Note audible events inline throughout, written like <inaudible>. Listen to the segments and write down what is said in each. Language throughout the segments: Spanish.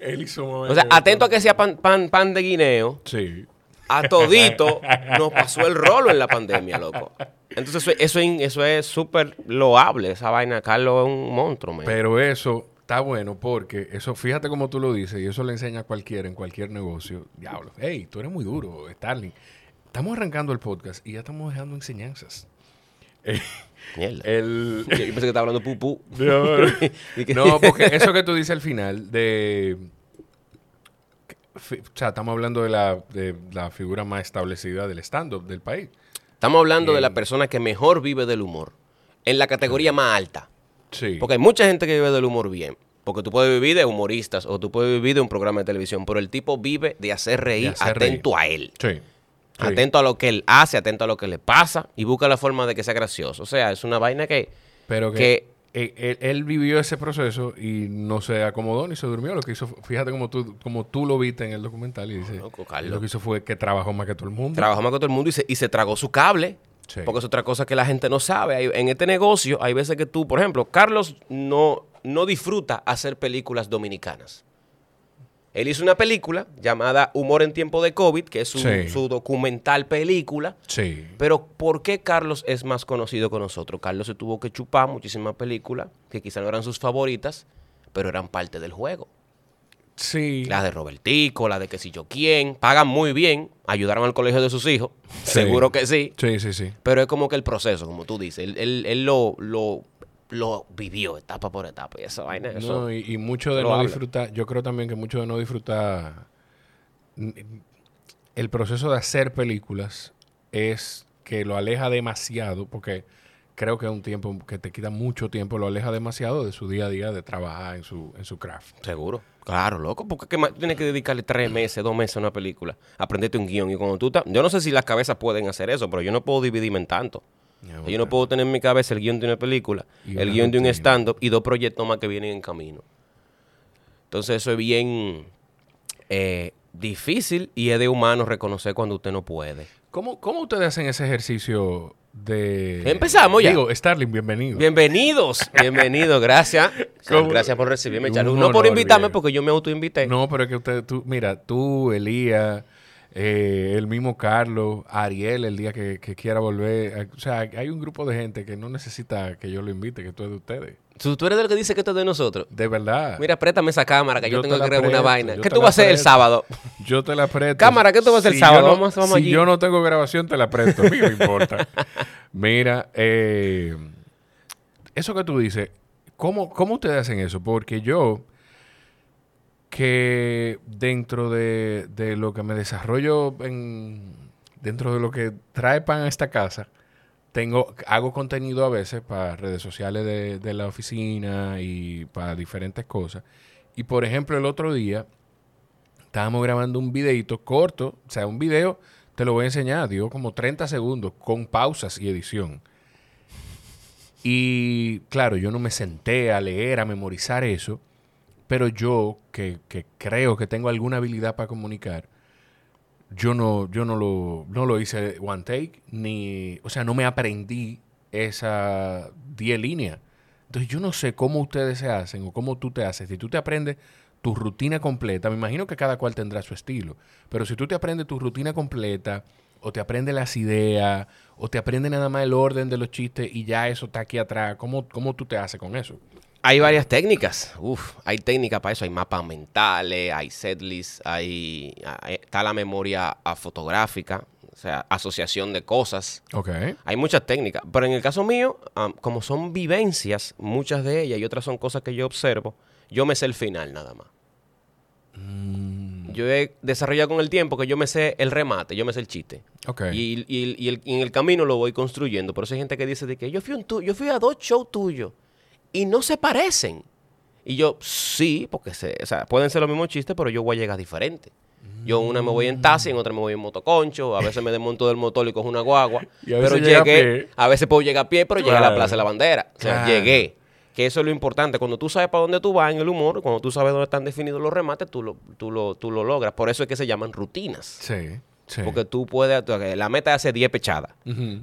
Él hizo O sea, atento a que sea pan, pan, pan de guineo, Sí. a todito <laughs> nos pasó el rolo en la pandemia, loco. Entonces eso, eso, es- eso es súper loable, esa vaina. Carlos es un monstruo, man. Pero eso está bueno porque eso, fíjate como tú lo dices, y eso le enseña a cualquiera en cualquier negocio. Diablo, hey, tú eres muy duro, Starling. Estamos arrancando el podcast y ya estamos dejando enseñanzas. <laughs> Mierda. El, Yo pensé que estaba hablando pupú. <laughs> No, porque eso que tú dices al final de... O sea, estamos hablando de la, de la figura más establecida del stand-up del país. Estamos hablando de la persona que mejor vive del humor. En la categoría más alta. Sí. Porque hay mucha gente que vive del humor bien. Porque tú puedes vivir de humoristas o tú puedes vivir de un programa de televisión. Pero el tipo vive de hacer reír hacer atento a él. Sí. sí. Atento a lo que él hace, atento a lo que le pasa y busca la forma de que sea gracioso. O sea, es una vaina que... Pero que, que- él, él- vivió ese proceso y no se acomodó ni se durmió. Lo que hizo, fíjate como tú, como tú lo viste en el documental y dice, Loco, lo que hizo fue que trabajó más que todo el mundo. Trabajó más que todo el mundo y se, y se tragó su cable. Sí. Porque es otra cosa que la gente no sabe. Hay- en este negocio hay veces que tú, por ejemplo, Carlos no, no disfruta hacer películas dominicanas. Él hizo una película llamada Humor en tiempo de COVID, que es su, Sí. su documental película. Sí. Pero ¿por qué Carlos es más conocido que nosotros? Carlos se tuvo que chupar muchísimas películas que quizás no eran sus favoritas, pero eran parte del juego. Sí. Las de Robertico, la de que si yo quién, pagan muy bien, ayudaron al colegio de sus hijos, Sí. seguro que sí, Sí, sí, sí. pero es como que el proceso, como tú dices, él, él- él lo, lo, lo vivió etapa por etapa y esa vaina, eso, No, y, y mucho de no habla. disfrutar, yo creo también que mucho de no disfrutar el proceso de hacer películas es que lo aleja demasiado, porque creo que es un tiempo que te quita mucho tiempo, lo aleja demasiado de su día a día de trabajar en su, en su craft. seguro. Claro, loco, porque ¿qué más? Tienes que dedicarle tres meses, dos meses a una película, aprenderte un guion y cuando tú estás, yo no sé si las cabezas pueden hacer eso, pero yo no puedo dividirme en tanto. Yo no puedo tener en mi cabeza el guion de una película, Y el guion de un stand-up y dos proyectos más que vienen en camino. Entonces eso es bien eh, difícil y es de humano reconocer cuando usted no puede. ¿Cómo, ¿Cómo ustedes hacen ese ejercicio de... Empezamos ya. Digo, Starling, bienvenido. Bienvenidos, <laughs> bienvenidos, gracias. ¿Cómo? Gracias por recibirme, Un Charlie. No por invitarme, porque yo me autoinvité. No, pero es que usted, tú, mira, tú, Elías, eh, el mismo Carlos, Ariel, el día que, que quiera volver. eh, O sea, hay un grupo de gente que no necesita que yo lo invite, que tú es de ustedes. Tú, tú eres del que dice que esto es de nosotros. De verdad. Mira, préstame esa cámara que yo, Yo te tengo que grabar una vaina. ¿Qué tú vas a hacer el sábado? <laughs> Yo te la presto. Cámara, ¿qué tú vas a hacer el sábado? yo no- Vamos- vamos si allí. yo no tengo grabación, te la presto. A mí me importa. <laughs> Mira, eh, eso que tú dices, ¿cómo, ¿cómo ustedes hacen eso? Porque yo, que dentro de, de lo que me desarrollo, en, dentro de lo que trae pan a esta casa, tengo, hago contenido a veces para redes sociales de, de la oficina y para diferentes cosas. Y por ejemplo, el otro día estábamos grabando un videito corto, o sea, un video, te lo voy a enseñar, dio como 30 segundos, con pausas y edición. Y claro, yo no me senté a leer, a memorizar eso, pero yo, que, que creo que tengo alguna habilidad para comunicar, yo no, yo no lo, no lo hice one take, ni, o sea, no me aprendí esa 10 líneas. Entonces yo no sé cómo ustedes se hacen o cómo tú te haces. Si tú te aprendes tu rutina completa, me imagino que cada cual tendrá su estilo, pero si tú te aprendes tu rutina completa o te aprendes las ideas o te aprendes nada más el orden de los chistes y ya eso está aquí atrás, ¿cómo, cómo tú te haces con eso? Hay varias técnicas. Uf, hay técnicas para eso. Hay mapas mentales, hay setlists, hay, hay- está la memoria fotográfica, o sea, asociación de cosas. Ok. Hay muchas técnicas, pero en el caso mío, am, como son vivencias, muchas de ellas y otras son cosas que yo observo, yo me sé el final nada más. Yo he desarrollado con el tiempo que yo me sé el remate, yo me sé el chiste. Ok. Y, y- y el- y en el camino lo voy construyendo. Por eso hay gente que dice de que yo fui, un tu- yo fui a dos shows tuyos y no se parecen. Y yo, sí, porque se, o sea, pueden ser los mismos chistes, pero yo voy a llegar diferente. Yo en una me voy en taxi, en otra me voy en motoconcho, a veces me desmonto del motor y cojo una guagua. <laughs> Y a pero a llegué, a veces puedo llegar a pie, pero llegué a la Claro. Plaza de la Bandera. O sea, Claro. llegué. Que eso es lo importante. Cuando tú sabes para dónde tú vas en el humor, cuando tú sabes dónde están definidos los remates, tú lo, tú lo, tú lo logras. Por eso es que se llaman rutinas. Sí. Sí. Porque tú puedes, la meta es hacer 10 pechadas,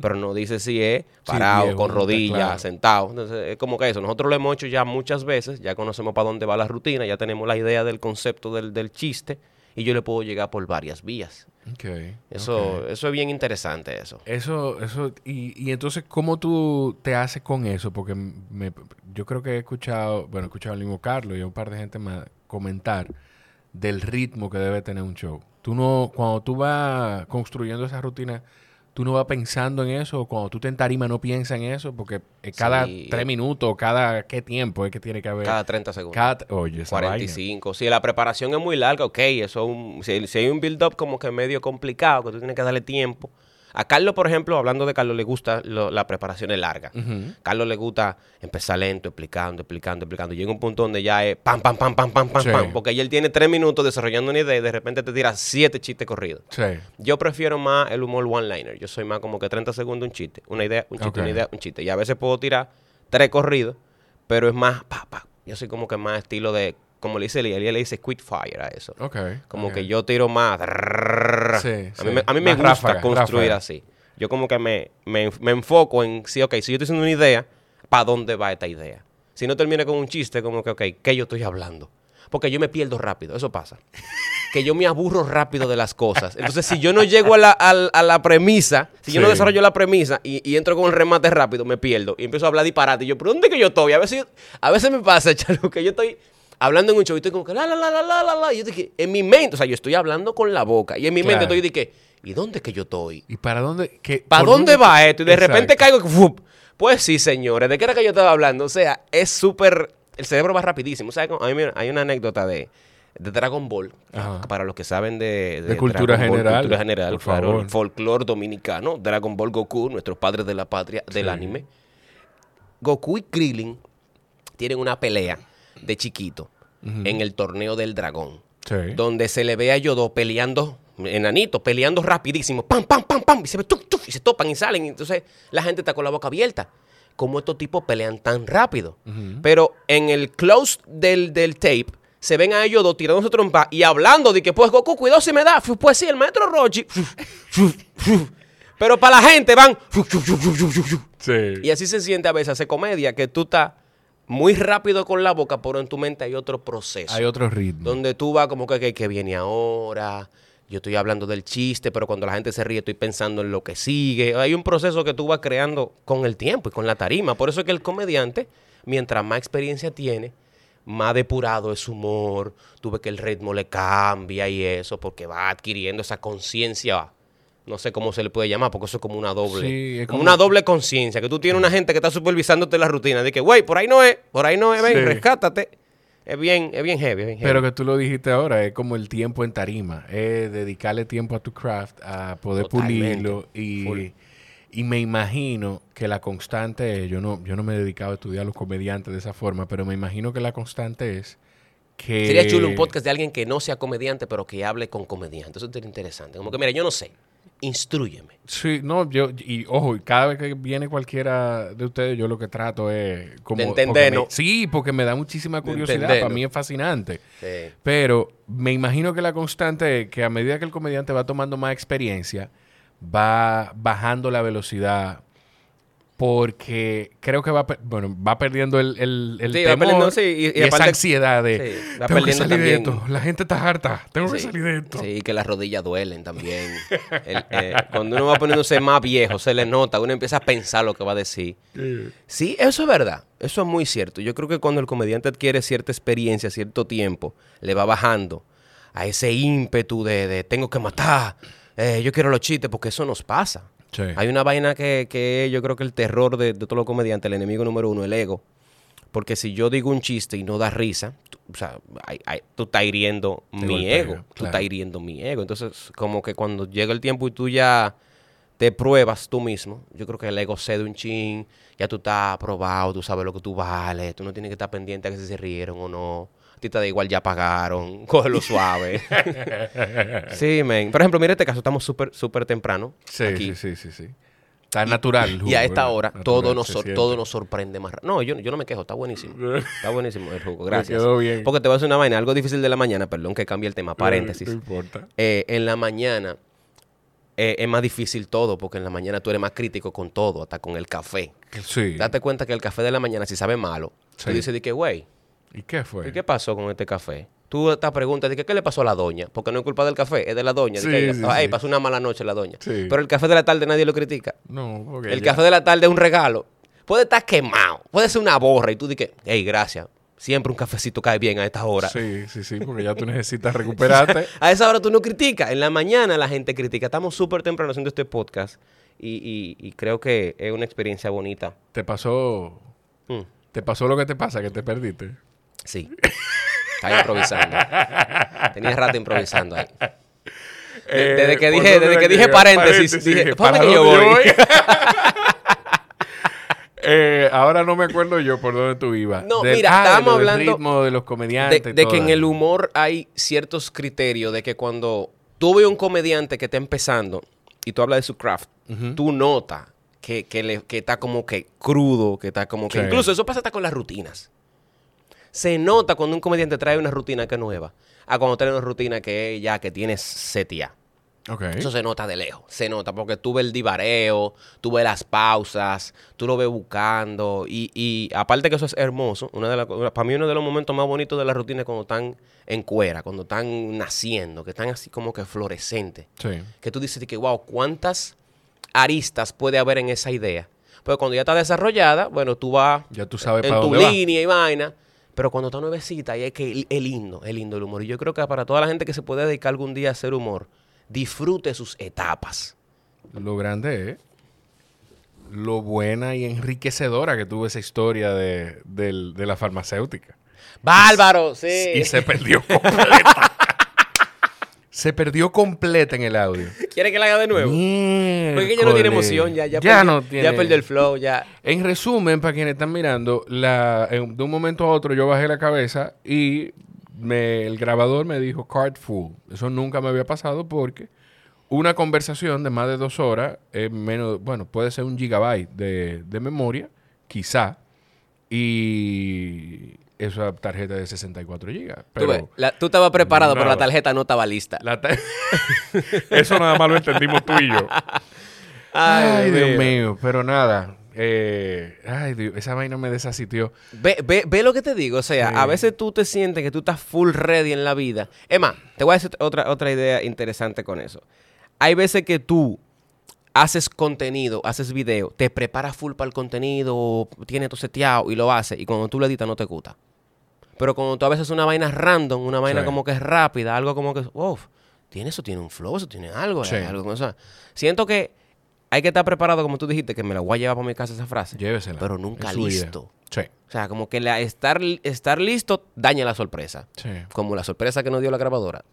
pero no dice si es parado, 10 con rodillas, claro. sentado. Entonces, es como que eso. Nosotros lo hemos hecho ya muchas veces, ya conocemos para dónde va la rutina, ya tenemos la idea del concepto del, del chiste y yo le puedo llegar por varias vías. Ok, Eso, eso es bien interesante, eso. Eso, eso, y, y entonces, ¿cómo tú te haces con eso? Porque me- yo creo que he escuchado, bueno, he escuchado al mismo Carlos y a un par de gente más comentar del ritmo que debe tener un show. Tú no, cuando tú vas construyendo esa rutina, tú no vas pensando en eso, cuando tú te en tarima no piensas en eso, porque cada Sí. tres minutos, cada qué tiempo es que tiene que haber. Cada 30 segundos. cada- oye, esa vaina. 45. Si la preparación es muy larga, ok, eso es un- si, si hay un build-up como que medio complicado, que tú tienes que darle tiempo. A Carlos, por ejemplo, hablando de Carlos, le gusta lo- la preparación es larga. Carlos le gusta empezar lento, explicando, explicando, explicando. Llega un punto donde ya es pam, pam, pam, pam, pam, pam, Sí. pam. Porque ya él tiene tres minutos desarrollando una idea y de repente te tira siete chistes corridos. Sí. Yo prefiero más el humor one-liner. Yo soy más como que 30 segundos un chiste. Una idea, un chiste, una idea, un chiste. Y a veces puedo tirar tres corridos, pero es más pa, pa. Yo soy como que más estilo de, como le dice Elia, Elia le dice quick fire a eso. Ok. Como que yo tiro más. Sí, a, mí, me- a mí me Más gusta ráfaga, construir ráfaga. así. Yo como que me, me, me enfoco en, sí, ok, si yo estoy haciendo una idea, ¿para dónde va esta idea? Si no termina con un chiste, como que, ok, ¿qué yo estoy hablando? Porque yo me pierdo rápido, eso pasa. <laughs> Que yo me aburro rápido de las cosas. Entonces, si yo no llego a la, a la premisa, si yo no desarrollo la premisa y, y entro con el remate rápido, me pierdo. Y empiezo a hablar disparate. Y yo, ¿pero dónde que yo estoy? A veces, a veces me pasa, <laughs> Chalo, que yo estoy hablando en un show y estoy como que la, la, la, la, la, la, la. Y yo dije, en mi mente, o sea, yo estoy hablando con la boca. Y en mi mente estoy que, ¿y dónde que yo estoy? ¿Y para dónde? qué- ¿Para dónde va esto? Y de Exacto. repente caigo. ¡fup! Pues sí, señores. ¿De qué era que yo estaba hablando? O sea, es súper. El cerebro va rapidísimo. ¿Sabes? cómo? A mí me- hay una anécdota de, de Dragon Ball. Ajá. Para los que saben de, De cultura Dragon Ball, general, Cultura general, por claro. favor. el Folclore dominicano. Dragon Ball Goku, nuestros padres de la patria del Sí. anime. Goku y Krillin tienen una pelea de chiquito en el torneo del dragón Sí. donde se le ve a dos peleando, enanitos, peleando rapidísimo, pam, pam, pam, pam, y se ve y se topan y salen. Entonces la gente está con la boca abierta. ¿Cómo estos tipos pelean tan rápido? Pero en el close del, del tape, se ven a ellos dos tirándose trompa y hablando de que, pues, Goku, cuidado si me da. Pues sí, el maestro Rochi. Pero para la gente van. Sí. Y así se siente a veces hacer comedia, que tú estás muy rápido con la boca, pero en tu mente hay otro proceso Hay otro ritmo. donde tú vas como que, que, que viene ahora, yo estoy hablando del chiste, pero cuando la gente se ríe estoy pensando en lo que sigue. Hay un proceso que tú vas creando con el tiempo y con la tarima. Por eso es que el comediante, mientras más experiencia tiene, más depurado es su humor, tú ves que el ritmo le cambia y eso, porque va adquiriendo esa conciencia. No sé cómo se le puede llamar, porque eso es como una doble. Sí, es como, como- una doble conciencia, que tú tienes una gente que está supervisándote la rutina. De que, güey, por ahí no es, por ahí no es, ven, Sí. rescátate. Es bien, es bien heavy, es bien heavy. Pero que tú lo dijiste ahora, es como el tiempo en tarima, es dedicarle tiempo a tu craft, a poder Totalmente. pulirlo y, Full. y me imagino que la constante es, yo no, yo no me he dedicado a estudiar a los comediantes de esa forma, pero me imagino que la constante es que... Sería chulo un podcast de alguien que no sea comediante, pero que hable con comediantes. Eso sería interesante. Como que, mira, yo no sé. Instrúyeme. Sí, no, yo, y ojo, cada vez que viene cualquiera de ustedes, yo lo que trato es como... De porque me- sí, porque me da muchísima curiosidad, para mí es fascinante. Sí. Pero me imagino que la constante es que a medida que el comediante va tomando más experiencia, va bajando la velocidad porque creo que va, bueno, va perdiendo el, el, el Sí, va temor perdiendo, sí, y- y esa aparte- ansiedad de Sí, va tengo que salir de también- esto, la gente está harta, tengo que salir de esto. Sí, que las rodillas duelen también. El, eh, cuando uno va poniéndose más viejo, se le nota, uno empieza a pensar lo que va a decir. Sí. Sí, eso es verdad. Eso es muy cierto. Yo creo que cuando el comediante adquiere cierta experiencia, cierto tiempo, le va bajando a ese ímpetu de, de tengo que matar, eh, yo quiero los chistes, porque eso nos pasa. Sí. Hay una vaina que, que yo creo que el terror de, de todos los comediantes, el enemigo número uno, el ego. Porque si yo digo un chiste y no da risa, tú- o sea, hay- hay- tú estás hiriendo Te mi golpea, ego. Tú claro. estás hiriendo mi ego. Entonces, como que cuando llega el tiempo y tú ya te pruebas tú mismo, yo creo que el ego cede un chin, ya tú estás aprobado, tú sabes lo que tú vales, tú no tienes que estar pendiente a que si se rieron o no. A ti te da igual, ya pagaron, <laughs> cógelo suave. <laughs> sí, men. Por ejemplo, mira este caso, estamos súper, súper temprano. Sí, aquí. sí, sí, sí, sí. Está natural. Y jugo, a esta hora Natural, todo nos, sor- todo nos sorprende más. No, yo, yo no me quejo, está buenísimo. <laughs> Está buenísimo el jugo, Me gracias. quedó bien. Porque te voy a hacer una vaina, algo difícil de la mañana, perdón que cambie el tema, paréntesis. No importa. Eh, en la mañana eh, es más difícil todo, porque en la mañana tú eres más crítico con todo, hasta con el café. Sí. Date cuenta que el café de la mañana, si sabe malo, Sí. tú dices de que, güey, ¿Y qué fue? ¿y qué pasó con este café? Tú te preguntas de que, qué le pasó a la doña, porque no es culpa del café, es de la doña. de Sí, que, sí, ay, sí. pasó una mala noche la doña. Sí. Pero el café de la tarde nadie lo critica. No, porque El ya- café de la tarde es un regalo. Puede estar quemado, puede ser una borra y tú dices, hey, gracias. Siempre un cafecito cae bien a esta hora. Sí, sí, sí, porque ya tú necesitas recuperarte. <laughs> A esa hora tú no criticas. En la mañana la gente critica. Estamos súper temprano haciendo este podcast y, y- y creo que es una experiencia bonita. te pasó... Mm, Te pasó lo que te pasa, que te perdiste. Sí. Estaba improvisando. Tenía rato improvisando ahí. Eh, desde que ¿por dije- desde que dije paréntesis, dije, ¿para yo voy? <laughs> <laughs> Eh, ahora no me acuerdo yo por dónde tú ibas. No, Del- mira, ah, de estábamos del hablando ritmo de los comediantes. De, que en el humor hay ciertos criterios de que cuando tú ves un comediante que está empezando y tú hablas de su craft, tú notas que, que, le- que está como que crudo, que está como que... Sí. Incluso eso pasa hasta con las rutinas. Se nota cuando un comediante trae una rutina que es nueva, a cuando trae una rutina que ya que tienes setia. Ok. Eso se nota de lejos, se nota, porque tú ves el divareo, tú ves las pausas, tú lo ves buscando, y, y aparte que eso es hermoso, una de las co- para mí uno de los momentos más bonitos de la rutina es cuando están en cuera, cuando están naciendo, que están así como que fluorescentes, Sí. que tú dices que, wow, ¿cuántas aristas puede haber en esa idea? Pero cuando ya está desarrollada, bueno, tú vas Ya tú sabes en para tu dónde va. línea y vaina. Pero cuando está nuevecita, y es que es lindo, es lindo el humor. Y yo creo que para toda la gente que se puede dedicar algún día a hacer humor, disfrute sus etapas. Lo grande es lo buena y enriquecedora que tuvo esa historia de, de la farmacéutica. ¡Bárbaro! Sí. Y se perdió <laughs> completa. Se perdió completa en el audio. <laughs> ¿Quiere que la haga de nuevo? Porque ya no tiene emoción, ya, ya, Ya perdió, no tiene. ya perdió el flow, ya. En resumen, para quienes están mirando, la, en- de un momento a otro yo bajé la cabeza y me- el grabador me dijo card full. Eso nunca me había pasado porque una conversación de más de dos horas, es menos, bueno, puede ser un gigabyte de, de memoria, quizá, y esa tarjeta de 64 gigas. Tú, ves, la- tú estabas preparado, pero la tarjeta no estaba lista. la ta- <laughs> eso nada más lo entendimos tú y yo. <laughs> Ay, Dios mío, pero nada. eh, ay, Dios, esa vaina me desasitió. Ve, ve, ve lo que te digo. O sea, Sí. a veces tú te sientes que tú estás full ready en la vida. Es más, te voy a decir otra, otra idea interesante con eso. Hay veces que tú haces contenido, haces video, te preparas full para el contenido, tienes todo seteado y lo haces. Y cuando tú lo editas no te gusta. Pero cuando tú a veces una vaina random, una vaina Sí. como que es rápida, algo como que, uff, tiene eso, tiene un flow, eso tiene algo, Sí. algo con eso. Siento que hay que estar preparado, como tú dijiste, que me la voy a llevar para mi casa esa frase. Llévesela. Pero nunca listo. Sí, O sea, como que la, estar, estar listo daña la sorpresa. sí, Como la sorpresa que nos dio la grabadora.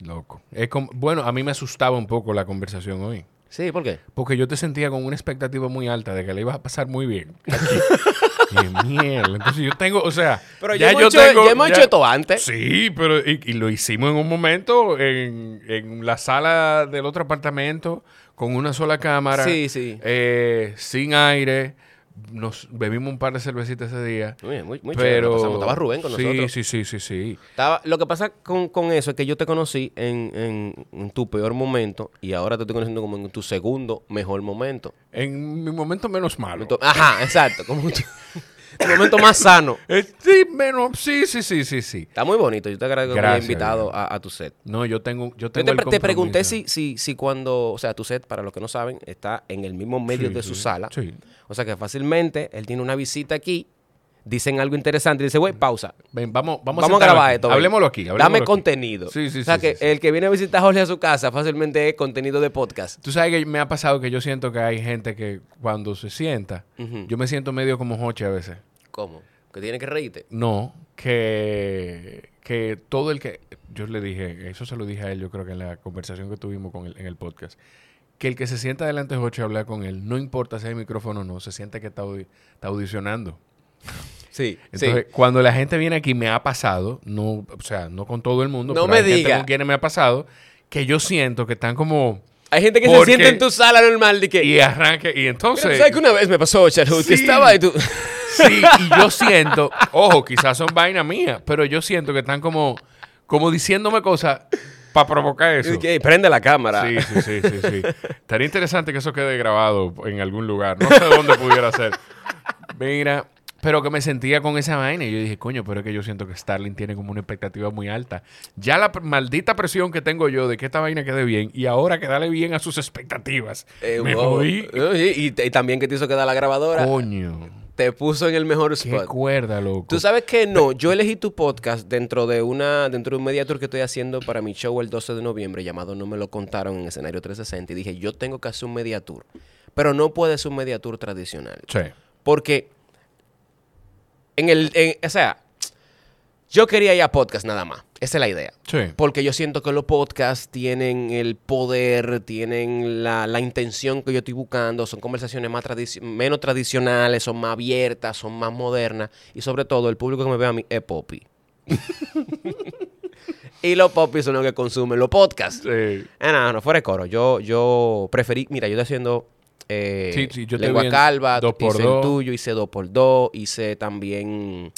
loco. Es como- bueno, a mí me asustaba un poco la conversación hoy. Sí, ¿por qué? Porque yo te sentía con una expectativa muy alta de que le ibas a pasar muy bien. <laughs> Qué mierda. Entonces yo tengo, o sea, Pero ya, hemos, hecho, ya hemos hecho esto antes. Sí, pero y, y lo hicimos en un momento en, en la sala del otro apartamento con una sola cámara, Sí, sí. eh, sin aire. Nos bebimos un par de cervecitas ese día. Muy, muy, muy chévere, pero pasamos. Estaba Rubén con sí, nosotros. Sí, sí, sí, sí. Estaba, lo que pasa con, con eso es que yo te conocí en, en- en tu peor momento y ahora te estoy conociendo como en tu segundo mejor momento. En mi momento menos malo. Ajá, exacto. Como <laughs> tu momento más sano. <laughs> Eh, sí, menos, sí, sí, sí, sí, sí. Está muy bonito. Yo te agradezco que me hayas invitado a, a tu set. No, yo tengo, yo Yo tengo te, el pre- te pregunté si, si, si cuando, o sea, tu set, para los que no saben, está en el mismo medio Sí, de sí, su sala. Sí. O sea que fácilmente él tiene una visita aquí, dicen algo interesante y dice, güey, pausa. Ven, vamos, vamos, Vamos, a grabar aquí. esto. Hablemoslo aquí. hablemoslo Dame aquí. contenido. Sí, sí, O sea sí, que sí, sí. el que viene a visitar a Jorge a su casa fácilmente es contenido de podcast. Tú sabes que me ha pasado que yo siento que hay gente que cuando se sienta, yo me siento medio como Joche a veces. ¿Cómo? Que tiene que reírte. No, que, que todo el que... Yo le dije, eso se lo dije a él, yo creo que en la conversación que tuvimos con él en el podcast, que el que se sienta delante de Joche a hablar con él, no importa si hay micrófono o no, se siente que está, audi- está audicionando. Sí, Entonces, cuando la gente viene aquí, me ha pasado, no, o sea, no con todo el mundo, No pero me hay gente con quienes me ha pasado, que yo siento que están como... Hay gente que Porque- se siente en tu sala normal de que... Y arranque, y Mira, entonces... ¿Sabes que una vez me pasó, que Sí. estaba ahí tú... Sí, y yo siento, ojo, quizás son vainas mías, pero yo siento que están como, como diciéndome cosas para provocar eso. Y- y prende la cámara. Sí, sí, sí, sí, sí. Estaría interesante que eso quede grabado en algún lugar. No sé dónde pudiera ser. Mira, pero que me sentía con esa vaina y yo dije, coño, pero es que yo siento que Starling tiene como una expectativa muy alta. Ya la maldita presión que tengo yo de que esta vaina quede bien y ahora que dale bien a sus expectativas. Eh, me wow. jodí. Y, y también que te hizo quedar la grabadora. Coño, Te puso en el mejor qué spot. cuerda, loco. Tú sabes que no, yo elegí tu podcast dentro de una dentro de un media tour que estoy haciendo para mi show el 12 de noviembre llamado No me lo contaron en escenario 360 y dije, yo tengo que hacer un media tour, pero no puede ser un media tour tradicional, Sí, porque en el en- o sea, yo quería ir a podcast nada más. Esa es la idea. sí. Porque yo siento que los podcasts tienen el poder, tienen la, la intención que yo estoy buscando, son conversaciones más tradici- menos tradicionales, son más abiertas, son más modernas y sobre todo el público que me ve a mí es popi. <laughs> y los popis son los que consumen los podcasts. Sí. Eh, no, no, fuera de coro. Yo, yo preferí, mira, yo estoy haciendo eh, Sí, sí, yo Lengua Calva, hice dos. el tuyo, hice dos por dos, hice también...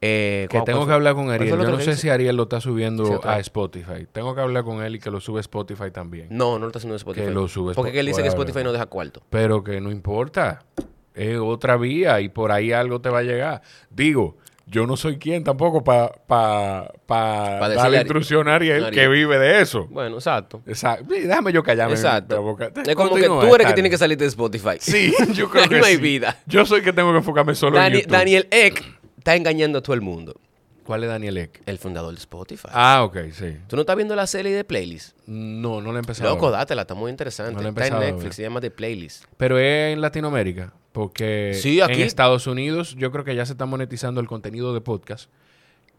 eh, Que ¿cuál- tengo que hablar con ¿Cuál Ariel. Yo no que sé si Ariel lo está subiendo Sí, a. Spotify. Tengo que hablar con él y que lo sube a Spotify también. No, no lo está haciendo en Spotify. Que lo sube Porque él dice que. Spotify no deja cuarto. Pero que no importa. Es otra vía y por ahí algo te va a llegar. Digo, yo no soy quien tampoco para pa, pa darle a instrucción a Ariel, Ariel. que vive de eso. Bueno, exacto. Exacto. Déjame yo callarme. Exacto. Es como que tú eres que Stanley. tiene que salir de Spotify. Sí, yo <laughs> creo que no hay sí. vida. Yo soy que tengo que enfocarme solo en YouTube. Daniel Eck está engañando a todo el mundo. ¿Cuál es Daniel Eck? El fundador de Spotify. Ah, ok, sí. ¿Tú no estás viendo la serie de playlist? No, no lo he empezado. Loco, dátela, está muy interesante. No la he está en Netflix, se llama The Playlist. Pero es en Latinoamérica, porque Sí, aquí. en Estados Unidos yo creo que ya se está monetizando el contenido de podcast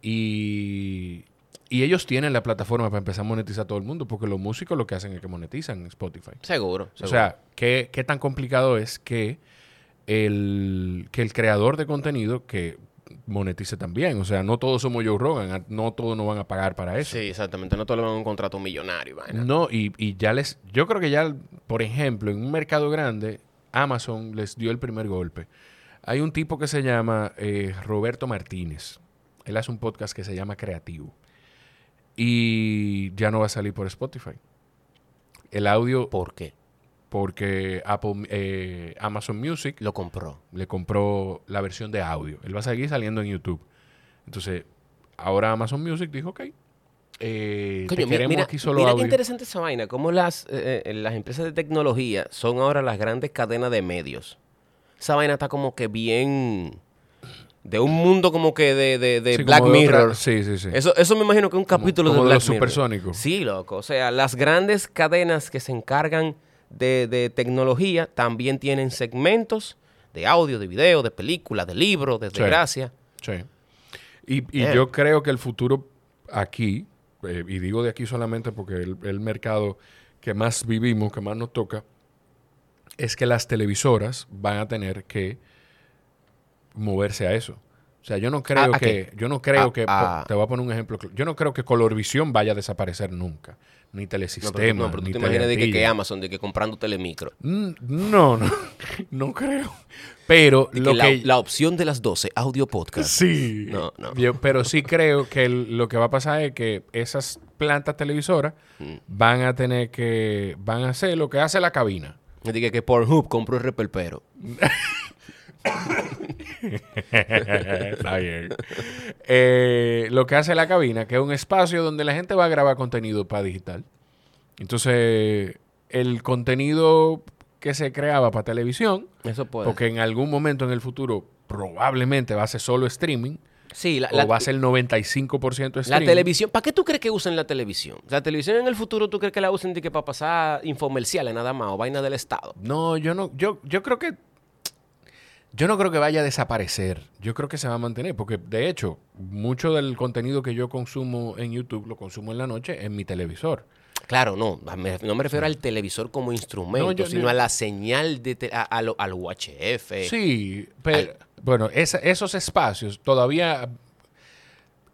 y, y ellos tienen la plataforma para empezar a monetizar a todo el mundo, porque los músicos lo que hacen es que monetizan en Spotify. Seguro. O seguro. sea, ¿qué, qué tan complicado es que el, que el creador de contenido que monetice también? O sea, no todos somos Joe Rogan, no todos nos van a pagar para eso. Sí, exactamente. No todos le van a un contrato millonario. vaina. No, y, y ya les. Yo creo que ya, por ejemplo, en un mercado grande, Amazon les dio el primer golpe. Hay un tipo que se llama eh, Roberto Martínez. Él hace un podcast que se llama Creativo. Y ya no va a salir por Spotify. El audio, ¿Por qué? Porque Apple, eh, Amazon Music Lo compró. le compró la versión de audio. Él va a seguir saliendo en YouTube. Entonces, ahora Amazon Music dijo, ok, eh, te Coño, mi- queremos mira, aquí solo mira qué interesante esa vaina. Cómo las, eh, eh, las empresas de tecnología son ahora las grandes cadenas de medios. Esa vaina está como que bien... De un mundo como que de, de, de Sí, Black de otra- Mirror. Sí, sí, sí. Eso, eso me imagino que es un capítulo como de de Black los Mirror. supersónicos. Sí, loco. O sea, las grandes cadenas que se encargan de, de tecnología también tienen segmentos de audio, de video, de películas, de libros, de desgracia. Sí. Y, y Eh. yo creo que el futuro aquí, eh, y digo de aquí solamente porque el, el mercado que más vivimos, que más nos toca, es que las televisoras van a tener que moverse a eso. O sea, yo no creo ¿A- a que, yo no creo A- que, a- po- te voy a poner un ejemplo, yo no creo que Colorvisión vaya a desaparecer nunca, ni No, Telesistema, pero, no, pero tú te imaginas de que. Amazon, de que comprando telemicro. Mm, No, no, <laughs> no creo. Pero De lo que la, que la opción de las 12, audio podcast. Sí. No, no. Yo- pero sí creo que el- lo que va a pasar es que esas plantas televisoras Mm. van a tener que, van a hacer lo que hace la cabina. Que, que Pornhub compró el repelpero. <laughs> Está bien. Eh, lo que hace la cabina, que es un espacio donde la gente va a grabar contenido para digital. Entonces, el contenido que se creaba para televisión, Eso puede. porque en algún momento en el futuro probablemente va a ser solo streaming, sí, la, o la- va a ser el 95% la streaming. televisión. ¿Para qué tú crees que usen la televisión? La televisión en el futuro, ¿tú crees que la usen de que para pasar infomerciales nada más o vaina del Estado? No, yo no, yo, yo creo que yo no creo que vaya a desaparecer. Yo creo que se va a mantener, porque de hecho, mucho del contenido que yo consumo en YouTube lo consumo en la noche en mi televisor. Claro, no. me- no me refiero al televisor como instrumento, No, yo- sino yo- a la señal de te- a- a lo- al UHF. Sí, pero bueno, esa- esos espacios todavía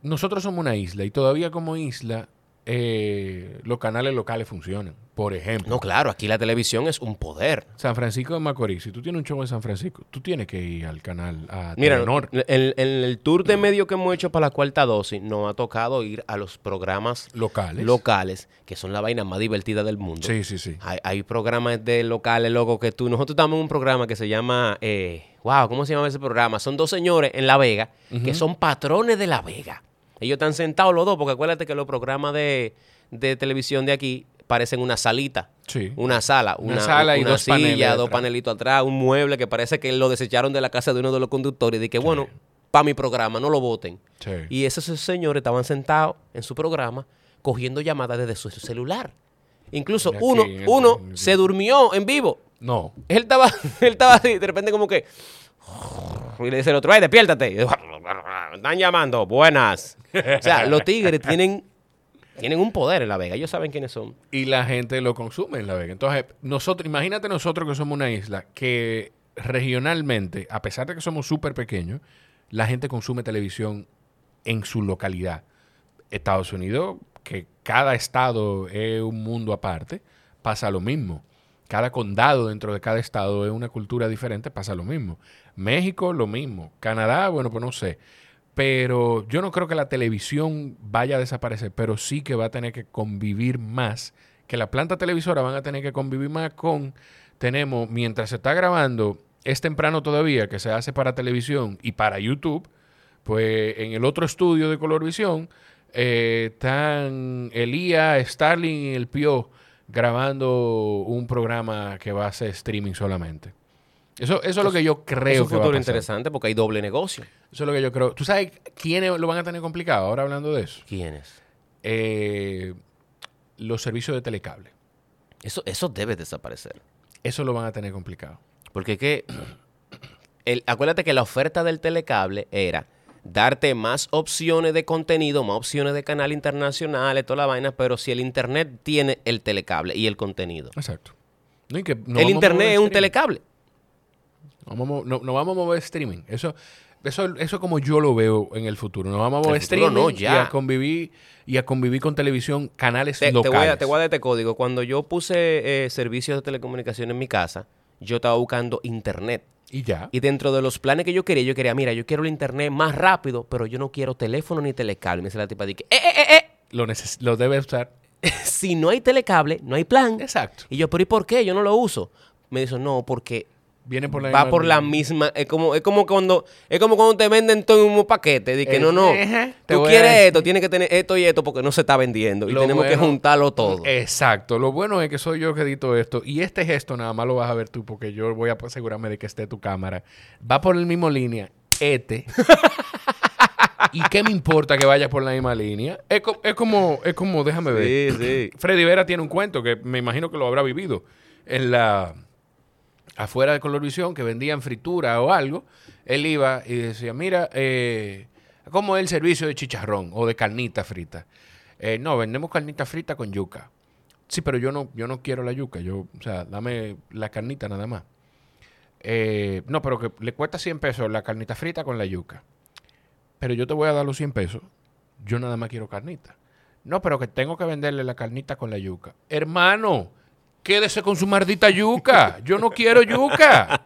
nosotros somos una isla y todavía como isla eh, los canales locales funcionan. Por ejemplo, No, claro, aquí la televisión es un poder. San Francisco de Macorís, si tú tienes un show en San Francisco, tú tienes que ir al canal a Mira, Telenor. en, en el tour de medio que hemos hecho para la cuarta dosis, nos ha tocado ir a los programas locales. locales, que son la vaina más divertida del mundo. sí, sí, sí. Hay, hay programas de locales, loco, que tú... Nosotros estamos en un programa que se llama... Eh, wow, ¿cómo se llama ese programa? Son dos señores en La Vega que son patrones de La Vega. Ellos están sentados los dos, porque acuérdate que los programas de, de televisión de aquí parecen una salita. Sí. Una sala, Una una, sala y una dos silla, paneles dos panelitos atrás, un mueble que parece que lo desecharon de la casa de uno de los conductores. Y que, bueno, para mi programa, no lo voten. Sí. Y esos señores estaban sentados en su programa cogiendo llamadas desde su celular. Incluso uno, uno se durmió en vivo. No. Él estaba, <laughs> él estaba así, de repente como que... Y le dice el otro, ¡ay, despiértate! Y, Están llamando, buenas. O sea, los tigres tienen, tienen un poder en La Vega. Ellos saben quiénes son. Y la gente lo consume en La Vega. Entonces, nosotros, imagínate nosotros que somos una isla que regionalmente, a pesar de que somos súper pequeños, la gente consume televisión en su localidad. Estados Unidos, que cada estado es un mundo aparte, pasa lo mismo. Cada condado dentro de cada estado es una cultura diferente, pasa lo mismo. México, lo mismo. Canadá, bueno, pues no sé. Pero yo no creo que la televisión vaya a desaparecer, pero sí que va a tener que convivir más, que la planta televisora van a tener que convivir más con, tenemos, mientras se está grabando, es temprano todavía, que se hace para televisión y para YouTube, pues en el otro estudio de Colorvisión eh, están Elías, Starling y el Pio grabando un programa que va a ser streaming solamente. Eso, eso es lo que yo creo es un que va a futuro pasar. interesante porque hay doble negocio. Eso es lo que yo creo. ¿Tú sabes quiénes lo van a tener complicado? Ahora hablando de eso. ¿Quiénes? Eh, los servicios de telecable. Eso, eso debe desaparecer. Eso lo van a tener complicado. Porque es que... el- acuérdate que la oferta del telecable era darte más opciones de contenido, más opciones de canal internacionales, toda la vaina, pero si el internet tiene el telecable y el contenido. Exacto. No, y que no el internet es un telecable. No vamos, no, no vamos a mover streaming. Eso, eso, eso como yo lo veo en el futuro. Nos vamos a mover streaming no, y ya. a convivir y a convivir con televisión, canales Te, te locales. voy a, te voy a dar este código. Cuando yo puse eh, servicios de telecomunicación en mi casa, yo estaba buscando internet. Y ya. Y dentro de los planes que yo quería, yo quería, mira, yo quiero el internet más rápido, pero yo no quiero teléfono ni telecable. Me dice la tipa, dije, eh, eh, eh, Lo, neces- lo debe usar. eh, <laughs> si no hay telecable, no hay plan. Exacto. Y yo, pero ¿y por qué? Yo no lo uso. Me dice, no, porque Viene por la va misma- por la misma, es como, es como cuando, es como cuando te venden todo en un paquete, de que Eh, no, no, te tú quieres esto, tienes que tener esto y esto porque no se está vendiendo y Lo tenemos que juntarlo todo. Exacto. Lo bueno es que soy yo que edito esto. Y este gesto nada más lo vas a ver tú porque yo voy a asegurarme de que esté tu cámara. Va por la misma línea. Este. ¿Y qué me importa que vaya por la misma línea? Es, co- es como, es como, déjame ver. Sí, sí. Freddy Vera tiene un cuento que me imagino que lo habrá vivido en la afuera de Colorvisión que vendían fritura o algo. Él iba y decía, mira, eh, ¿cómo es el servicio de chicharrón o de carnita frita? "Eh, no, vendemos carnita frita con yuca. Sí, pero yo no, yo no quiero la yuca. Yo, o sea, dame la carnita nada más. Eh, no, pero que le cuesta 100 pesos la carnita frita con la yuca. Pero yo te voy a dar los 100 pesos. Yo nada más quiero carnita. No, pero que tengo que venderle la carnita con la yuca. Hermano, quédese con su maldita yuca. Yo no quiero yuca.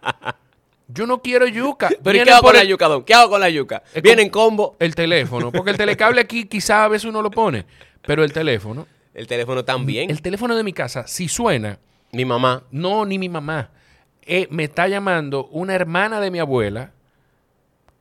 Yo no quiero yuca. Pero ¿y Viene qué hago por con la yuca, don? ¿Qué hago con la yuca? Viene en combo. El teléfono. Porque el telecable aquí quizá a veces uno lo pone. Pero el teléfono. El teléfono también. El teléfono de mi casa, si suena, Mi mamá. no, ni mi mamá. Eh, me está llamando una hermana de mi abuela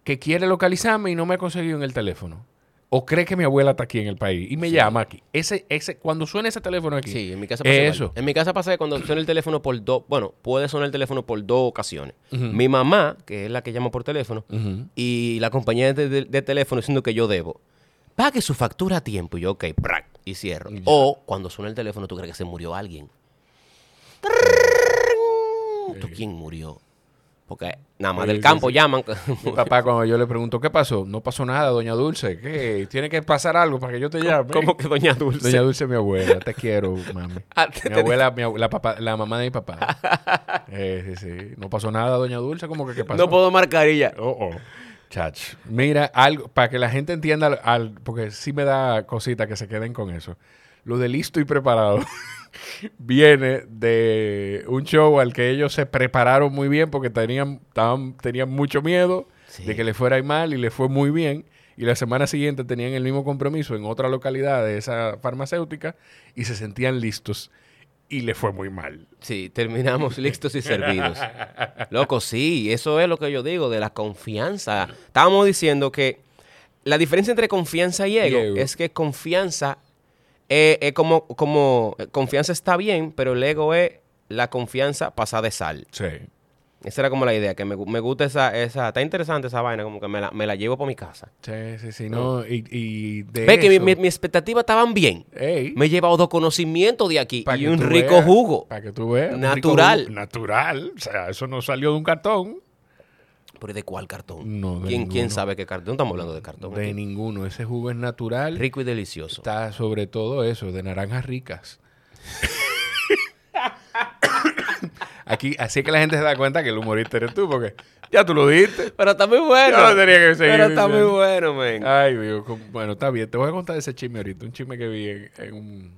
que quiere localizarme y no me ha conseguido en el teléfono. O cree que mi abuela está aquí en el país y me llama aquí. Ese, ese, cuando suena ese teléfono aquí, Sí, en mi casa pasa. Eso. En mi casa pasa que cuando suena el teléfono por dos, bueno, puede sonar el teléfono por dos ocasiones. Mi mamá, que es la que llama por teléfono, y la compañía de, de- de teléfono diciendo que yo debo. Pague su factura a tiempo. Y yo, ok, prac, y cierro. O cuando suena el teléfono, tú crees que se murió alguien. ¿Tú quién murió? Porque nada más Oye, del campo sí, llaman. Mi papá cuando yo le pregunto, ¿qué pasó? No pasó nada, doña Dulce. ¿Qué? Tiene que pasar algo para que yo te llame. ¿Cómo que Doña Dulce? Doña Dulce mi abuela. Te quiero, mami. <laughs> Ah, Mi abuela, mi la, papá- la mamá de mi papá. <laughs> Eh, sí, sí. No pasó nada, doña Dulce. ¿Cómo que qué pasó? No puedo marcar ella. Oh, oh. Chach. Mira, algo, para que la gente entienda, al, porque sí me da cosita que se queden con eso. lo de listo y preparado <laughs> viene de un show al que ellos se prepararon muy bien porque tenían, estaban, tenían mucho miedo Sí. de que le fuera mal y le fue muy bien. Y la semana siguiente tenían el mismo compromiso en otra localidad de esa farmacéutica y se sentían listos y le fue muy mal. Sí, terminamos <laughs> listos y servidos. Loco, sí, eso es lo que yo digo de la confianza. Estábamos diciendo que la diferencia entre confianza y ego, Y ego. es que confianza eh, es como, como eh, confianza está bien, pero el ego es la confianza pasada de sal. Sí. Esa era como la idea, que me, me gusta esa, esa, está interesante esa vaina, como que me la, me la llevo por mi casa. Sí, sí, sí. No, y, y de Ve que mi, mi, mis expectativas estaban bien. Ey, Me he llevado dos conocimientos de aquí y un rico veas, jugo. Para que tú veas. Natural. jugo natural. O sea, eso no salió de un cartón. ¿Pero de cuál cartón? No, de ¿Quién, ¿Quién sabe qué cartón? No estamos hablando de cartón. De aquí. ninguno. Ese jugo es natural. Rico y delicioso. Está sobre todo eso, de naranjas ricas. <laughs> Aquí, así que la gente se da cuenta que el humorista eres tú, porque ya tú lo dijiste. Pero está muy bueno. Yo no tenía que seguir Pero está muy bueno, men. Ay, Dios. Bueno, está bien. Te voy a contar ese chisme ahorita. Un chisme que vi en, en un,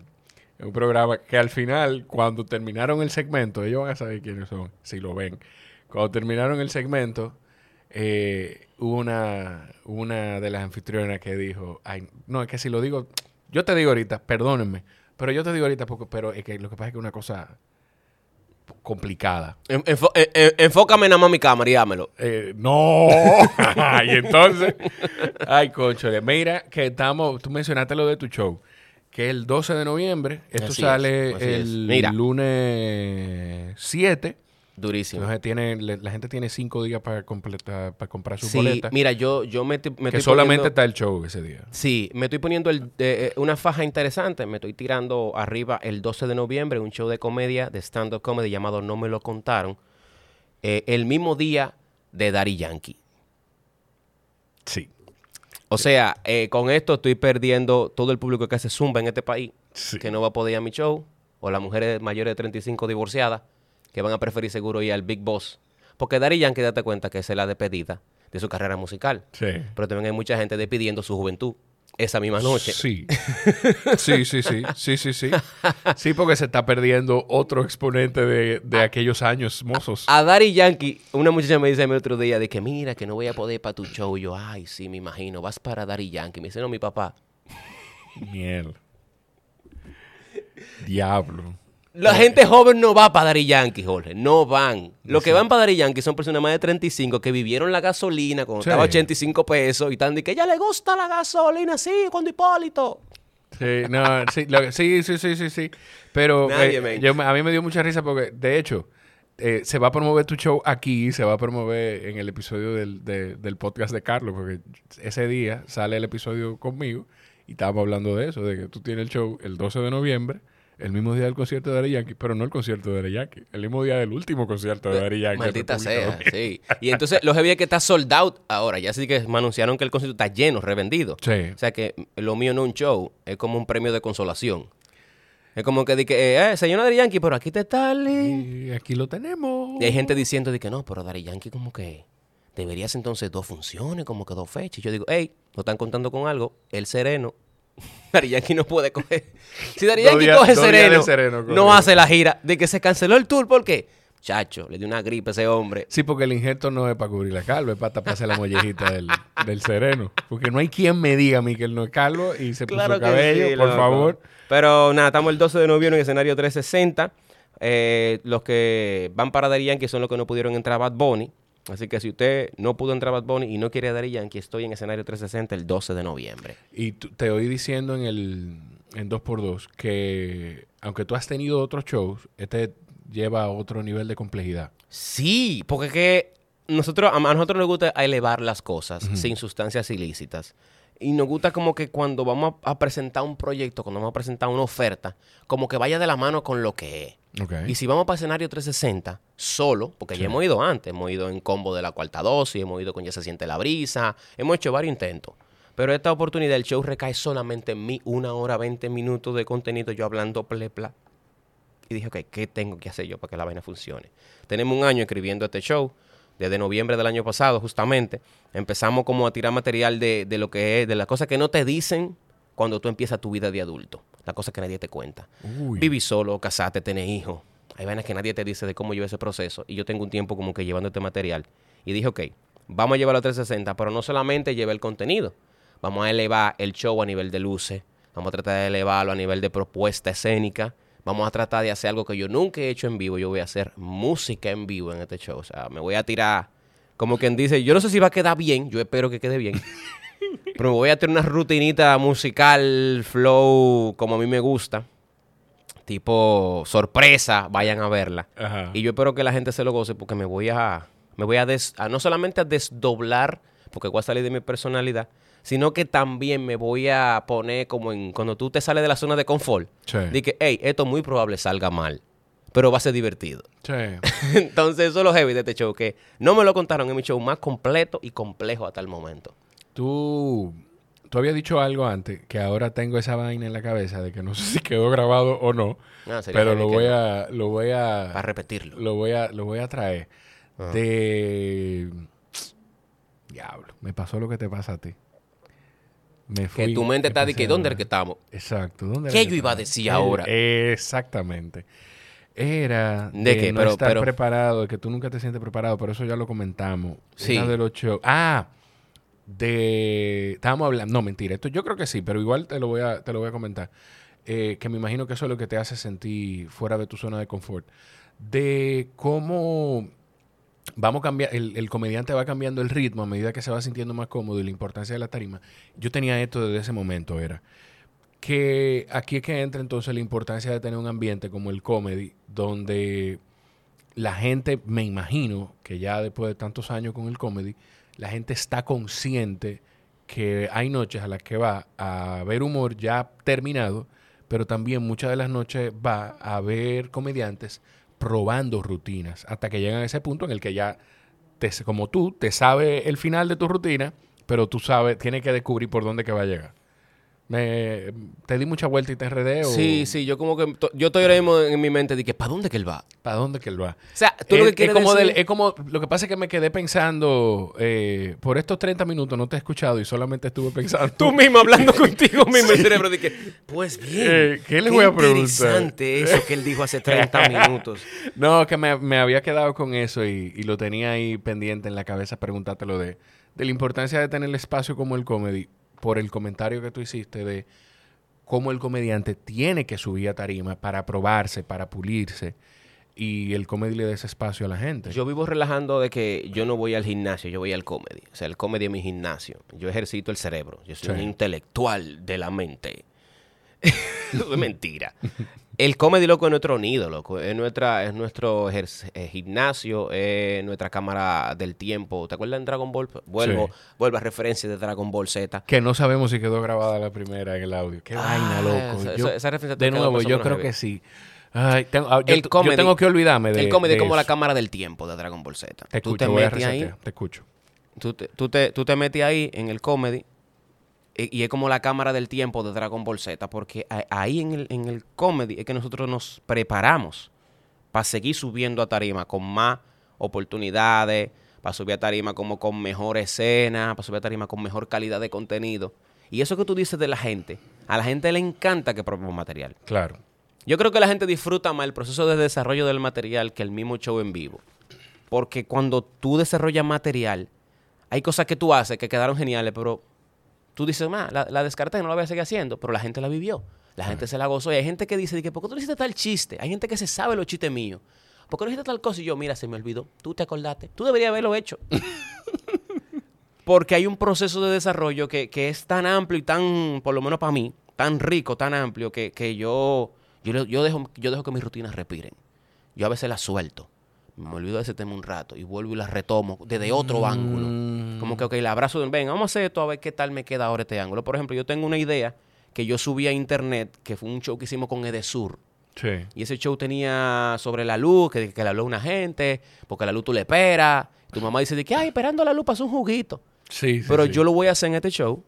en un programa que al final, cuando terminaron el segmento, ellos van a saber quiénes son, si lo ven. Cuando terminaron el segmento, eh, hubo una, una de las anfitrionas que dijo, ay, no, es que si lo digo, yo te digo ahorita, perdónenme, pero yo te digo ahorita, porque, pero es que lo que pasa es que es una cosa complicada. En- enfo- en- en- enfócame nada más mi cámara y dámelo. Eh, no. <laughs> y entonces, ay, conchole, mira que estamos, tú mencionaste lo de tu show, que el 12 de noviembre, esto Así sale es. el lunes 7. Durísimo. Entonces tiene, le- la gente tiene cinco días para completar, para comprar su Sí, boleta. mira, yo, yo me, me que estoy solamente poniendo- está el show ese día. Sí, me estoy poniendo el- eh, eh, una faja interesante. Me estoy tirando arriba el 12 de noviembre un show de comedia, de stand-up comedy llamado No Me Lo Contaron. eh, el mismo día de Daddy Yankee. Sí. O sea, eh, con esto estoy perdiendo todo el público que hace zumba en este país, Sí. que no va a poder ir a mi show, o las mujeres mayores de 35 divorciadas, que van a preferir seguro ir al Big Boss. Porque Daddy Yankee, date cuenta que esa es la despedida de su carrera musical. Sí. Pero también hay mucha gente despidiendo su juventud esa misma noche. Sí. Sí, sí, sí. Sí, sí, sí. Sí, porque se está perdiendo otro exponente de, de aquellos años mozos. A Daddy Yankee, una muchacha me dice a mí el otro día de que mira, que no voy a poder ir para tu show. Y yo, ay, sí, me imagino, vas para Daddy Yankee. Me dice, no, mi papá. Miel. Diablo. La gente joven no va para Daddy Yankee, Jorge. No van. Los que van para Daddy Yankee son personas más de 35 que vivieron la gasolina cuando Sí. estaba 85 pesos y están de que ya le gusta la gasolina, sí, cuando Hipólito. Sí, no, sí, lo- sí, sí, sí, sí, sí. Pero Nadie, eh, yo me- a mí me dio mucha risa porque, de hecho, eh, se va a promover tu show aquí, se va a promover en el episodio del, de- del podcast de Carlos, porque ese día sale el episodio conmigo y estábamos hablando de eso, de que tú tienes el show el 12 de noviembre, el mismo día del concierto de Daddy Yankee, pero no el concierto de Daddy Yankee, el mismo día del último concierto de Daddy Yankee. Maldita sea, sí. <laughs> Y entonces lo heavy es que está sold out ahora. Ya sí que me anunciaron que el concierto está lleno, revendido. Sí. O sea que lo mío no es un show, es como un premio de consolación. Es como que, di que eh, señor Daddy Yankee, pero aquí te está. Y aquí lo tenemos. Y hay gente diciendo de que no, pero Daddy Yankee como que deberías entonces dos funciones, como que dos fechas. Y yo digo, hey, no están contando con algo, el sereno. <laughs> Daddy Yankee no puede coger. Si Dos Yankee coge sereno, sereno, no hace la gira. De que se canceló el tour, ¿por qué? Chacho, le dio una gripe a ese hombre. Sí, porque el injerto no es para cubrir la calva, es para taparse la mollejita del, <laughs> del sereno. Porque no hay quien me diga a mí que él no es calvo y se puso cabello, sí, por loco. favor. Pero nada, estamos el 12 de noviembre en escenario 360. Eh, los que van para Daddy Yankee son los que no pudieron entrar a Bad Bunny. Así que si usted no pudo entrar a Bad Bunny y no quiere a Daddy Yankee, estoy en escenario 360 el 12 de noviembre. Y te oí diciendo en el en 2x2 que aunque tú has tenido otros shows, este lleva a otro nivel de complejidad. Sí, porque que nosotros, a a nosotros nos gusta elevar las cosas sin sustancias ilícitas. Y nos gusta como que cuando vamos a, a presentar un proyecto, cuando vamos a presentar una oferta, como que vaya de la mano con lo que es. Ok. Y si vamos para escenario 360, solo, porque ya hemos ido antes, hemos ido en combo de la cuarta dosis, hemos ido con Ya se siente la brisa, hemos hecho varios intentos. Pero esta oportunidad, el show recae solamente en mí, una hora, 20 minutos de contenido, yo hablando plepla. Y dije, ok, ¿qué tengo que hacer yo para que la vaina funcione? Tenemos un año escribiendo este show, desde noviembre del año pasado, justamente. Empezamos como a tirar material de, de lo que es, de las cosas que no te dicen cuando tú empiezas tu vida de adulto. La cosa que nadie te cuenta. Uy. Viví solo, casaste, tenés hijos. Hay vainas que nadie te dice de cómo lleva ese proceso. Y yo tengo un tiempo como que llevando este material. Y dije, ok, vamos a llevarlo a 360, pero no solamente lleve el contenido. Vamos a elevar el show a nivel de luces. Vamos a tratar de elevarlo a nivel de propuesta escénica. Vamos a tratar de hacer algo que yo nunca he hecho en vivo. Yo voy a hacer música en vivo en este show. O sea, me voy a tirar, como quien dice, yo no sé si va a quedar bien. Yo espero que quede bien. <laughs> pero me voy a tener una rutinita musical, flow, como a mí me gusta tipo sorpresa, vayan a verla. Ajá. Y yo espero que la gente se lo goce porque me voy a, me voy a, des- a no solamente a desdoblar, porque voy a salir de mi personalidad, sino que también me voy a poner como en, cuando tú te sales de la zona de confort, Sí. de que, hey, esto muy probable salga mal, pero va a ser divertido. Sí. <laughs> Entonces eso es lo heavy de este show, que no me lo contaron en mi show más completo y complejo hasta el momento. Tú, tú habías dicho algo antes que ahora tengo esa vaina en la cabeza de que no sé si quedó grabado o no, Ah, pero lo voy no. a, lo voy Para a, repetirlo. lo voy a, lo voy a traer. De diablo, me pasó lo que te pasa a ti. Me fui, Que tu mente me está de que, ¿dónde es que estamos? Exacto. ¿dónde ¿Qué que yo iba a decir Eh, ahora? Exactamente. Era ¿De qué? no Pero- estar pero- preparado, de que tú nunca te sientes preparado, pero eso ya lo comentamos. Sí. Una de los shows. Ah, de... Estábamos hablando... No, mentira. Esto yo creo que sí, pero igual te lo voy a, te lo voy a comentar. Eh, que me imagino que eso es lo que te hace sentir fuera de tu zona de confort. De cómo vamos a cambiar, el, el comediante va cambiando el ritmo a medida que se va sintiendo más cómodo y la importancia de la tarima. Yo tenía esto desde ese momento, era que aquí es que entra entonces la importancia de tener un ambiente como el comedy, donde la gente, me imagino que ya después de tantos años con el comedy, la gente está consciente que hay noches a las que va a ver humor ya terminado, pero también muchas de las noches va a ver comediantes probando rutinas hasta que llegan a ese punto en el que ya, te, como tú, te sabe el final de tu rutina, pero tú sabes, tienes que descubrir por dónde que va a llegar. Me, ¿Te di mucha vuelta y te enredé? o Sí, sí, yo como que, yo estoy ahora mismo en mi mente de que, ¿para dónde que él va? ¿Para dónde que él va? O sea, tú lo es, que quieres es como decir- del- es como, lo que pasa es que me quedé pensando, eh, por estos 30 minutos no te he escuchado y solamente estuve pensando. <laughs> Tú mismo hablando contigo mismo el cerebro de que, pues bien. Eh, ¿qué les voy a preguntar? interesante eso que él dijo hace 30 <laughs> minutos. No, que me, me había quedado con eso y, y lo tenía ahí pendiente en la cabeza preguntártelo de, de la importancia de tener el espacio como el comedy, por el comentario que tú hiciste de cómo el comediante tiene que subir a tarima para probarse, para pulirse, y el comedy le da ese espacio a la gente. Yo vivo relajando de que yo no voy al gimnasio, yo voy al comedy. O sea, el comedy es mi gimnasio. Yo ejercito el cerebro. Yo soy Sí. un intelectual de la mente. <laughs> Mentira. <laughs> El comedy, loco, es nuestro nido, loco. Es, nuestra, es nuestro eh, gimnasio, es nuestra cámara del tiempo. ¿Te acuerdas en Dragon Ball? Vuelvo, Sí. vuelvo a referencia de Dragon Ball Z. que no sabemos si quedó grabada la primera en el audio. Qué Ah, vaina, loco. esa- Yo- esa- esa referencia te de nuevo, yo creo heavy. que sí. Ay, tengo, ah, yo, El yo comedy- tengo que olvidarme de el comedy de es como la cámara del tiempo de Dragon Ball Z. Te tú escucho, te voy a metes ahí, te escucho. tú te, tú, te, tú te metes ahí en el comedy y, y es como la cámara del tiempo de Dragon Ball Z, porque ahí en el, en el comedy es que nosotros nos preparamos para seguir subiendo a tarima con más oportunidades, para subir a tarima como con mejor escena, para subir a tarima con mejor calidad de contenido. Y eso que tú dices de la gente, a la gente le encanta que probemos material. Claro. Yo creo que la gente disfruta más el proceso de desarrollo del material que el mismo show en vivo. Porque cuando tú desarrollas material, hay cosas que tú haces que quedaron geniales, pero tú dices, "Ma, la, la descarté, no la voy a seguir haciendo, pero la gente la vivió. La gente se la gozó. Y hay gente que dice, ¿por qué tú no hiciste tal chiste? Hay gente que se sabe los chistes míos. ¿Por qué no hiciste tal cosa? Y yo, mira, se me olvidó. Tú te acordaste. Tú deberías haberlo hecho. <laughs> Porque hay un proceso de desarrollo que, que es tan amplio y tan, por lo menos para mí, tan rico, tan amplio, que, que yo, yo, yo, dejo, yo dejo que mis rutinas respiren. Yo a veces las suelto. Me olvido de ese tema un rato y vuelvo y las retomo desde otro ángulo. Mm, Como que, ok, el abrazo de, ven, vamos a hacer esto a ver qué tal me queda ahora este ángulo. Por ejemplo, yo tengo una idea que yo subí a internet, que fue un show que hicimos con Edesur. Sí. Y ese show tenía sobre la luz, que, que le habló una gente, porque la luz tú le esperas. Tu mamá dice de que, ay, esperando la luz pasó un juguito. Sí, sí, Pero sí. yo lo voy a hacer en este show.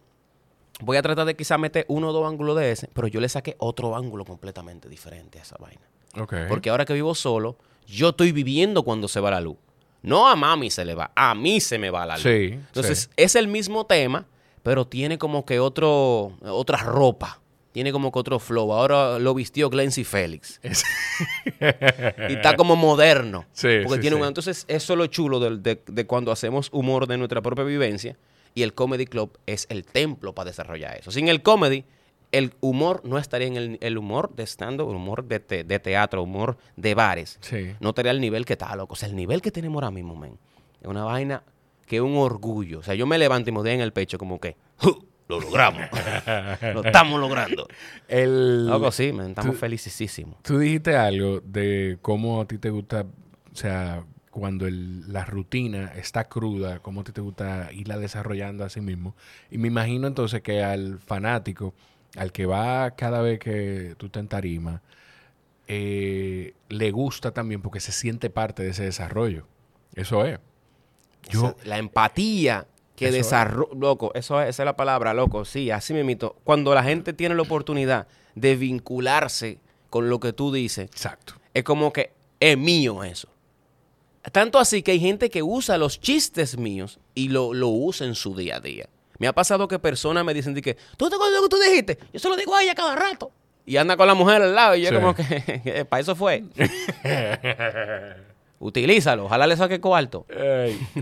Voy a tratar de quizá meter uno o dos ángulos de ese, pero yo le saqué otro ángulo completamente diferente a esa vaina. Ok. Porque ahora que vivo solo, yo estoy viviendo cuando se va la luz. No a mami se le va, a mí se me va la luz. Sí, Entonces, sí. es el mismo tema, pero tiene como que otro, otra ropa. tiene como que otro flow. Ahora lo vistió Glency Félix. Es- <laughs> y está como moderno. Sí, porque tiene un- entonces, eso es lo chulo de, de cuando hacemos humor de nuestra propia vivencia. Y el Comedy Club es el templo para desarrollar eso. Sin el comedy, el humor no estaría en el, el humor de stand-up, el humor de, te- de teatro, humor de bares. Sí. No estaría al nivel que está, loco. O sea, el nivel que tenemos ahora mismo, men. Es una vaina que es un orgullo. O sea, yo me levanto y me doy en el pecho como que, "Ju, lo logramos. <laughs> lo estamos logrando. El, Loco, sí, men, estamos felicísimos. Tú dijiste algo de cómo a ti te gusta, o sea, cuando el- la rutina está cruda, cómo a ti te gusta irla desarrollando a sí mismo. Y me imagino entonces que al fanático, al que va cada vez que tú te en tarima, eh, le gusta también porque se siente parte de ese desarrollo. Eso es. Yo, la empatía que desarrolla, loco, eso es, esa es la palabra, loco, sí, así me mito. Cuando la gente tiene la oportunidad de vincularse con lo que tú dices, exacto. es como que es mío eso. Tanto así que hay gente que usa los chistes míos y lo, lo usa en su día a día. Me ha pasado que personas me dicen de que, ¿tú te acuerdas lo que tú dijiste? Yo se lo digo a ella cada rato. Y anda con la mujer al lado y yo Sí. como que, <laughs> para eso fue. <laughs> Utilízalo, ojalá le saque cuarto.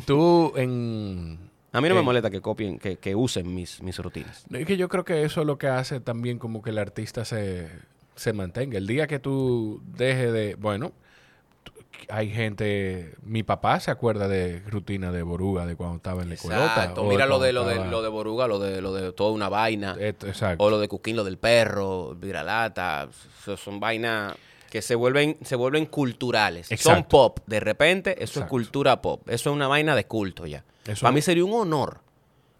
Tú en... A mí no me molesta que copien, que, que usen mis, mis rutinas. Es que yo creo que eso es lo que hace también como que el artista se, se mantenga. El día que tú dejes de, bueno, hay gente, mi papá se acuerda de rutina de Boruga de cuando estaba en la o Mira lo de lo de lo de Boruga, lo de lo de toda una vaina. Esto, exacto. O lo de Cuquín, lo del perro, viralata. Son vainas que se vuelven, se vuelven culturales. Son Exacto. pop. De repente, eso es cultura pop. Eso es una vaina de culto ya. Eso- Para mí sería un honor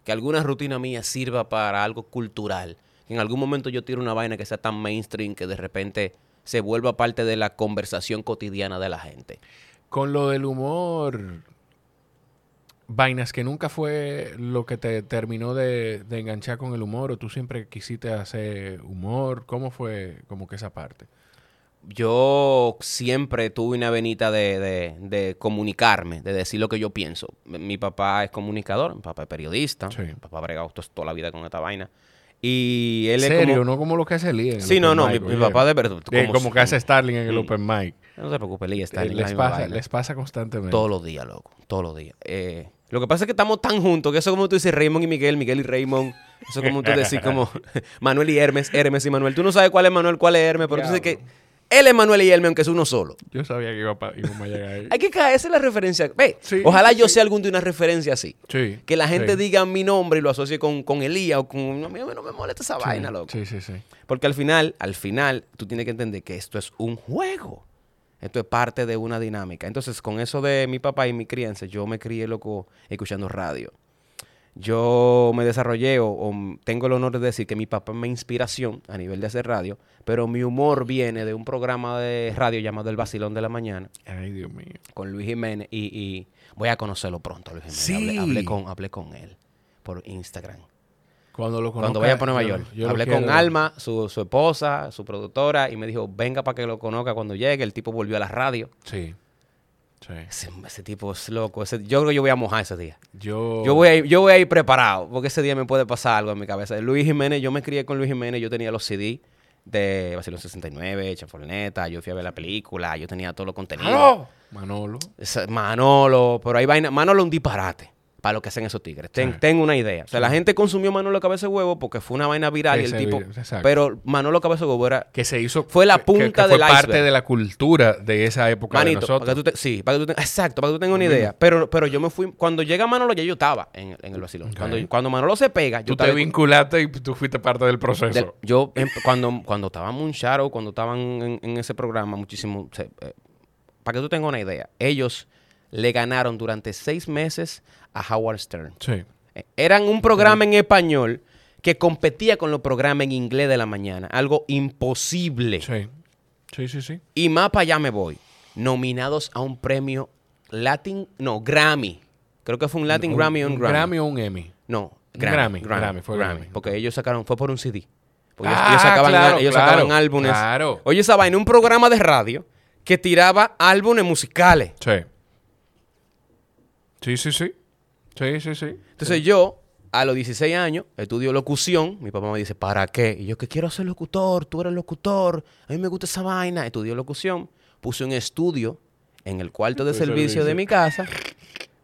que alguna rutina mía sirva para algo cultural. Que en algún momento yo tire una vaina que sea tan mainstream que de repente se vuelva parte de la conversación cotidiana de la gente. Con lo del humor, vainas que nunca fue lo que te terminó de, de enganchar con el humor o tú siempre quisiste hacer humor. ¿Cómo fue como que esa parte? Yo siempre tuve una venita de, de- de comunicarme, de decir lo que yo pienso. Mi- papá es comunicador, mi papá es periodista, Sí. mi papá ha bregado to- toda la vida con esta vaina. Y él es serio, como... no como lo que hace Lee Sí, no, no, mi, mic, mi oye. papá de verdad. Eh, como, que hace Starling en el Mm. open mic. No se preocupe, Lee Eh, en la les, pasa, les pasa constantemente. Todos los días, loco. Todos los días. Eh, lo que pasa es que estamos tan juntos que eso como tú dices Raymond y Miguel, Miguel y Raymond. Eso es como tú decís como <laughs> Manuel y Hermes, Hermes y Manuel. Tú no sabes cuál es Manuel, cuál es Hermes, pero tú sabes que él es Manuel y Hermes, aunque es uno solo. Yo sabía que iba pa- íbamos a llegar ahí. <laughs> Hay que caerse en la referencia. Ve, Sí, ojalá sí, yo sea algún de una referencia así. Sí. Que la gente sí, diga mi nombre y lo asocie con, con Elías o con... A mí no me molesta esa vaina, loco. Sí, sí, sí. Porque al final, al final, tú tienes que entender que esto es un juego. Esto es parte de una dinámica. Entonces, con eso de mi papá y mi crianza, yo me crié loco escuchando radio. Yo me desarrollé o, o tengo el honor de decir que mi papá es mi inspiración a nivel de hacer radio, pero mi humor viene de un programa de radio llamado El Vacilón de la Mañana Ay, Dios mío. con Luis Jiménez y, y voy a conocerlo pronto, Luis Jiménez. Sí. Hablé, hablé con, hablé con él por Instagram. Cuando lo conozca, Cuando vaya para Nueva yo- York. yo Hablé con Alma, su, su esposa, su productora, y me dijo, venga para que lo conozca cuando llegue. El tipo volvió a la radio. Sí. Sí. Ese, ese tipo es loco. Ese- yo creo que yo voy a mojar ese día. Yo... Yo voy, a ir, yo voy a ir preparado, porque ese día me puede pasar algo en mi cabeza. Luis Jiménez, yo me crié con Luis Jiménez, yo tenía los CD de Basilón 69, Chaforneta, yo fui a ver la película, yo tenía todo los contenidos. ¡Aló! Manolo. Esa- Manolo, pero hay vaina. Manolo es un disparate para lo que hacen esos tigres. Ten-. Tengo una idea. O sea, la gente consumió Manolo Cabeza de Huevo porque fue una vaina viral y el tipo. exacto. Pero Manolo Cabeza de Huevo era. Que se hizo... Fue la punta que, que fue del parte iceberg. de la cultura de esa época de Manito, para nosotros. que tú te- sí, para que tú tengas, exacto, para que tú tengas una idea. Pero, pero yo me fui, cuando llega Manolo, ya yo estaba en, en el vacilón. Cuando, cuando Manolo se pega, yo Tú te vinculaste y tú fuiste parte del proceso. del- yo, em- cuando, cuando un show, cuando estaban en, en ese programa, muchísimo, se- eh, para que tú tengas una idea, ellos le ganaron durante seis meses a Howard Stern. Sí. Eh, Eran un programa en español que competía con los programas en inglés de la mañana. Algo imposible. Sí. Sí, sí, sí. Y más para allá me voy. Nominados a un premio Latin, no, Grammy. Creo que fue un Latin Un- Grammy o un, un Grammy. Grammy o un Emmy. No, Grammy. Grammy, Grammy, fue Grammy. Porque ellos sacaron, fue por un CD. Porque ellos, Ah, ellos sacaban, claro, ellos claro, sacaban álbumes. claro. Oye, esa vaina, un programa de radio que tiraba álbumes musicales. Sí. Sí, sí, sí. Sí, sí, sí. Entonces yo A los 16 años, estudio locución. Mi papá me dice, ¿para qué? Y yo, que quiero ser locutor, tú eres locutor, a mí me gusta esa vaina. Estudio locución, puse un estudio en el cuarto de servicio de mi casa.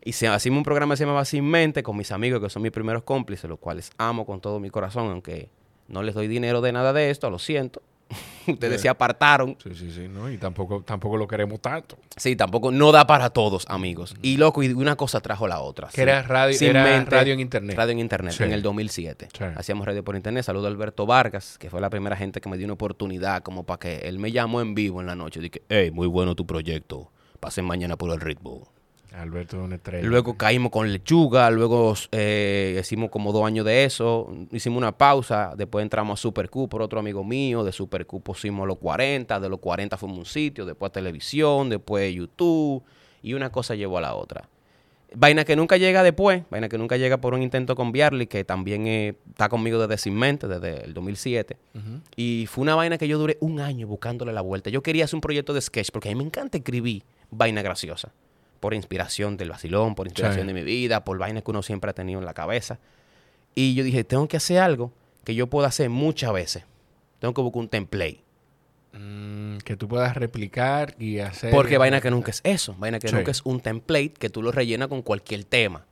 Y se, hacíamos un programa que se llamaba Sin Mente con mis amigos, que son mis primeros cómplices, los cuales amo con todo mi corazón, aunque no les doy dinero de nada de esto, lo siento. <laughs> Ustedes Sí. se apartaron. Sí, sí, sí, ¿no? Y tampoco, tampoco lo queremos tanto. Sí, tampoco, no da para todos, amigos. Y loco, y una cosa trajo la otra. Que Sí. era radio, era mente, radio en internet. Radio en internet, Sí. en el 2007. Sí. Hacíamos radio por internet. Saludo a Alberto Vargas, que fue la primera gente que me dio una oportunidad como para que él me llamó en vivo en la noche. Dije, hey, muy bueno tu proyecto. Pasen mañana por el ritmo. Alberto es una estrella. Luego caímos con lechuga, luego eh, hicimos como dos años de eso, hicimos una pausa, después entramos a Super Q por otro amigo mío, de Super Q pusimos los 40, de los 40 fuimos a un sitio, después a televisión, después YouTube, y una cosa llevó a la otra. Vaina que nunca llega después, vaina que nunca llega por un intento con Biarly, que también eh, está conmigo desde Sin Mente, desde el 2007. Ujú. Y fue una vaina que yo duré un año buscándole la vuelta. Yo quería hacer un proyecto de sketch porque a mí me encanta escribir vaina graciosa. Por inspiración del vacilón, por inspiración Sí. de mi vida, por vainas que uno siempre ha tenido en la cabeza. Y yo dije, tengo que hacer algo que yo pueda hacer muchas veces. Tengo que buscar un template. Mm, que tú puedas replicar y hacer. Porque vaina que nunca es eso. Vaina que Sí. nunca es un template que tú lo rellenas con cualquier tema.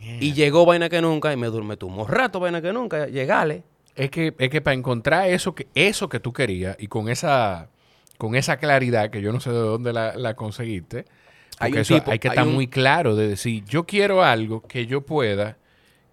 Yeah. Y llegó vaina que nunca y me durme tuvo rato vaina que nunca. Llegale. Es que, es que para encontrar eso que, eso que tú querías y con esa, con esa claridad, que yo no sé de dónde la, la conseguiste, Hay un eso tipo- hay que hay estar un- muy claro de decir, yo quiero algo que yo pueda,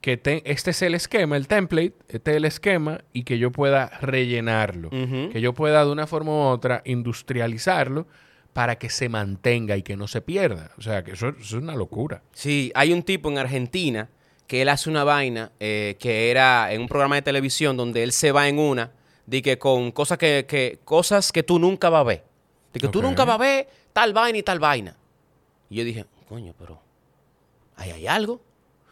que te- este es el esquema, el template, este es el esquema, y que yo pueda rellenarlo. Que yo pueda de una forma u otra industrializarlo para que se mantenga y que no se pierda. O sea, que eso, eso es una locura. Sí, hay un tipo en Argentina que él hace una vaina eh, que era en un programa de televisión donde él se va en una, de que con cosas que, que- cosas que tú nunca vas a ver. De que tú nunca vas a ver tal vaina y tal vaina. Y yo dije, coño, pero ahí hay algo.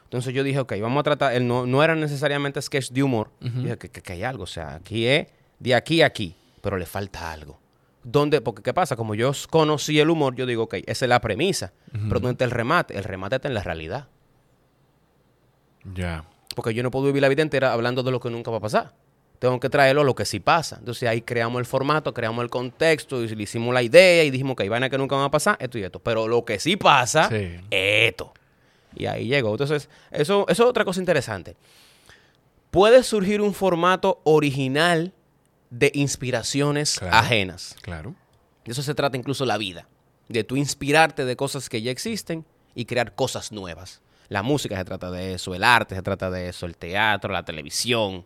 Entonces yo dije, ok, vamos a tratar, él no, no era necesariamente sketch de humor. Ujú. Dije que, que- que hay algo, o sea, aquí es de aquí a aquí, pero le falta algo. ¿Dónde? Porque ¿qué pasa? Como yo conocí el humor, yo digo, ok, esa es la premisa. Pero ¿dónde está el remate? El remate está en la realidad. Ya. Porque yo no puedo vivir la vida entera hablando de lo que nunca va a pasar. Tengo que traerlo a lo que sí pasa. Entonces ahí creamos el formato, creamos el contexto, y le hicimos la idea y dijimos que hay vainas que nunca van a pasar, esto y esto. Pero lo que sí pasa, Sí. esto. Y ahí llegó. Entonces, eso, eso es otra cosa interesante. Puede surgir un formato original de inspiraciones Claro. ajenas. Claro. De eso se trata incluso la vida. De tú inspirarte de cosas que ya existen y crear cosas nuevas. La música se trata de eso, el arte se trata de eso, el teatro, la televisión.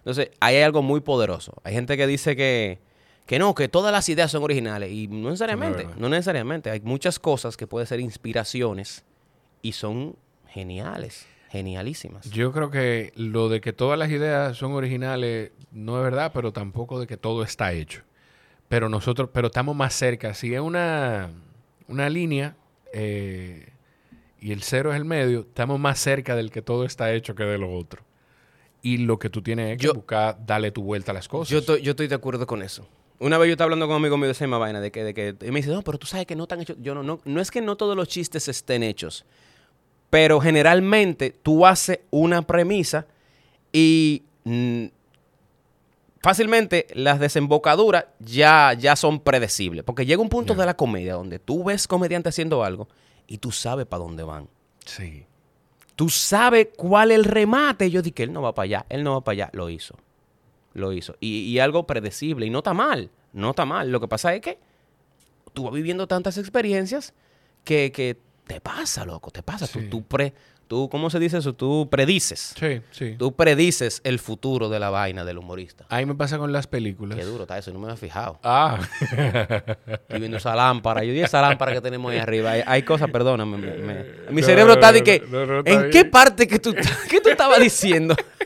Entonces, ahí hay algo muy poderoso. Hay gente que dice que, que no, que todas las ideas son originales. Y no necesariamente, no necesariamente. Hay muchas cosas que pueden ser inspiraciones y son geniales, genialísimas. Yo creo que lo de que todas las ideas son originales no es verdad, pero tampoco de que todo está hecho. Pero nosotros, pero estamos más cerca. Si es una, una línea eh, y el cero es el medio, estamos más cerca del que todo está hecho que de lo otro. Y lo que tú tienes es que Yo- buscar darle tu vuelta a las cosas. Yo estoy, yo estoy de acuerdo con eso. Una vez yo estaba hablando con un amigo mío de esa misma vaina, de que, de que y me dice, no, pero tú sabes que no están hechos. Yo no, no, no es que no todos los chistes estén hechos, pero generalmente tú haces una premisa y mm, fácilmente las desembocaduras ya, ya son predecibles. Porque llega un punto de la comedia donde tú ves comediante haciendo algo y tú sabes para dónde van. Sí. Tú sabes cuál es el remate. Yo dije, él no va para allá, él no va para allá. Lo hizo. Lo hizo. Y, y algo predecible. Y no está mal. No está mal. Lo que pasa es que tú vas viviendo tantas experiencias que, que te pasa, loco. Te pasa. Tú, Sí. tú, pre, tú, ¿cómo se dice eso? Tú predices. Sí, sí. Tú predices el futuro de la vaina del humorista. Ahí me pasa con las películas. Qué duro está eso. No me había fijado. Ah. Estoy viendo esa lámpara. Yo di esa lámpara que tenemos ahí <laughs> arriba. Hay, hay cosas, perdóname. me- me- mi No, cerebro está de que. no, no, está ¿En qué parte que tú, <laughs> qué tú estabas diciendo? <laughs>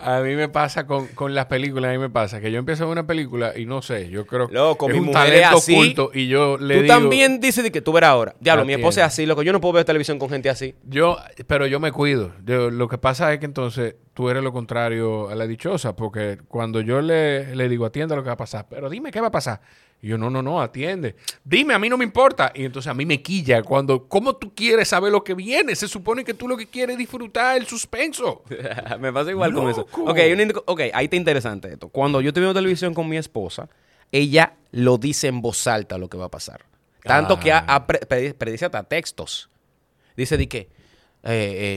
A mí me pasa con, con las películas, a mí me pasa que yo empiezo a ver una película y no sé, yo creo Loco, es mi un mujer es talento así. oculto y yo le tú digo, también dices de que tú verás ahora. Diablo, mi esposa tiene. es así, loco. Yo no puedo ver televisión con gente así. yo, pero yo me cuido. Yo- lo que pasa es que entonces tú eres lo contrario a la dichosa, porque cuando yo le, le digo, atiende lo que va a pasar, pero dime qué va a pasar. Y yo, no, no, no, atiende. Dime, a mí no me importa. Y entonces a mí me quilla cuando, ¿cómo tú quieres saber lo que viene? Se supone que tú lo que quieres es disfrutar el suspenso. <laughs> me pasa igual con eso. Loco. Ok, un indico- ok, ahí está interesante esto. Cuando yo estoy viendo televisión con mi esposa, ella lo dice en voz alta lo que va a pasar. Tanto que ha- ha pre- predi- predice hasta textos. Dice de que, eh,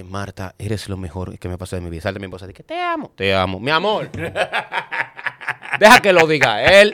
eh, Marta, eres lo mejor que me pasó de mi vida. Salta mi esposa, de que te amo. Te amo. Mi amor. <laughs> Deja que lo diga él.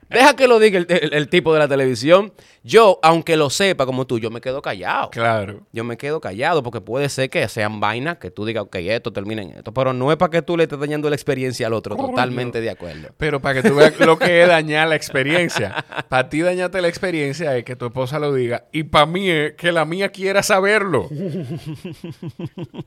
Deja que lo diga el, el- el tipo de la televisión. Yo, aunque lo sepa como tú, yo me quedo callado. Claro. Yo me quedo callado porque puede ser que sean vainas que tú digas, ok, esto termina en esto. Pero no es para que tú le estés dañando la experiencia al otro. Totalmente de acuerdo. Pero para que tú veas lo que es dañar la experiencia. Para ti dañarte la experiencia es que tu esposa lo diga. Y para mí es que la mía quiera saberlo.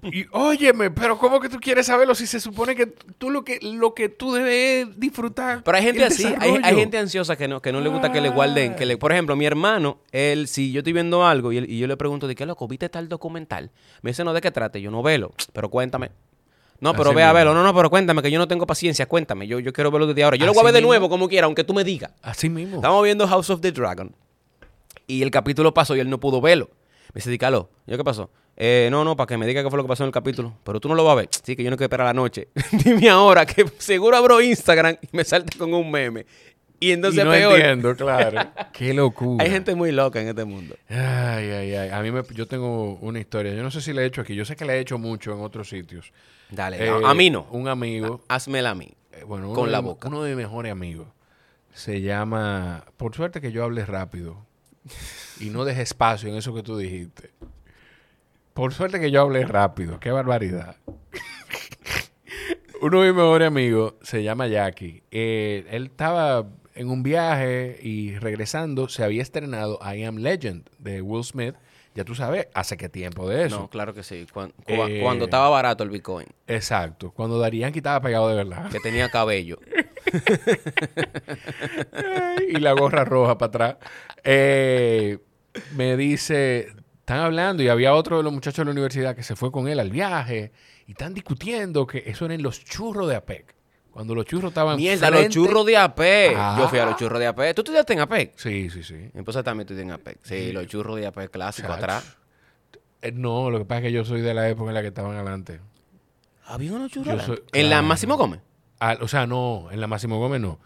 Y óyeme, pero ¿cómo que tú quieres saberlo si se supone que tú lo que, lo que tú debes es disfrutar? Pero hay gente así, hay, hay gente ansiosa que no, que no le gusta que le guarden. Que le, por ejemplo, mi hermano, él, si yo estoy viendo algo y, él- y yo le pregunto, ¿de qué loco? ¿Viste tal documental? Me dice, no, ¿de qué trate? Yo no velo, pero cuéntame. No, pero Así ve a mismo. verlo. No, no, pero cuéntame, que yo no tengo paciencia. Cuéntame, yo, yo quiero verlo desde ahora. Yo lo voy a ver de mismo. nuevo, como quiera, aunque tú me digas. Así mismo. Estamos viendo House of the Dragon. Y el capítulo pasó y él no pudo verlo. Me dice, Dicalo, ¿yo qué pasó? Eh, no, no, para que me diga qué fue lo que pasó en el capítulo. Pero tú no lo vas a ver. Sí, que yo no quiero esperar la noche. <laughs> Dime ahora que seguro abro Instagram y me salta con un meme. Y entonces y no peor. entiendo, claro. <laughs> Qué locura. Hay gente muy loca en este mundo. Ay, ay, ay. A mí me, yo tengo una historia. Yo no sé si la he hecho aquí. Yo sé que la he hecho mucho en otros sitios. Dale, Eh, no, a mí no. Un amigo. Házmela a mí. eh, bueno, con la boca. Uno de mis mejores amigos. Se llama. Por suerte que yo hablé rápido. Y no dejé espacio en eso que tú dijiste. Por suerte que yo hablé rápido. Qué barbaridad. <laughs> Uno de mis mejores amigos se llama Jackie. Eh, él estaba en un viaje y regresando se había estrenado I Am Legend de Will Smith. Ya tú sabes, hace qué tiempo de eso. No, claro que sí. Eh, Cuando, estaba barato el Bitcoin, Exacto. Cuando Darían estaba pegado de verdad. que tenía cabello. <laughs> Y la gorra roja para atrás. Eh, me dice, están hablando y había otro de los muchachos de la universidad que se fue con él al viaje y están discutiendo que eso eran los churros de APEC. Cuando los churros estaban Mierda, los frente- churros de AP. Ah. Yo fui a los churros de AP. ¿Tú estudiaste en AP? Sí, sí, sí. Mi esposa también estudia en AP. Sí, los churros de AP clásico Chacho. atrás. Eh, no, lo que pasa es que yo soy de la época en la que estaban adelante. ¿Había unos churros? Soy- ¿En la. Máximo Gómez? Ah, o sea, no, en la Máximo Gómez no.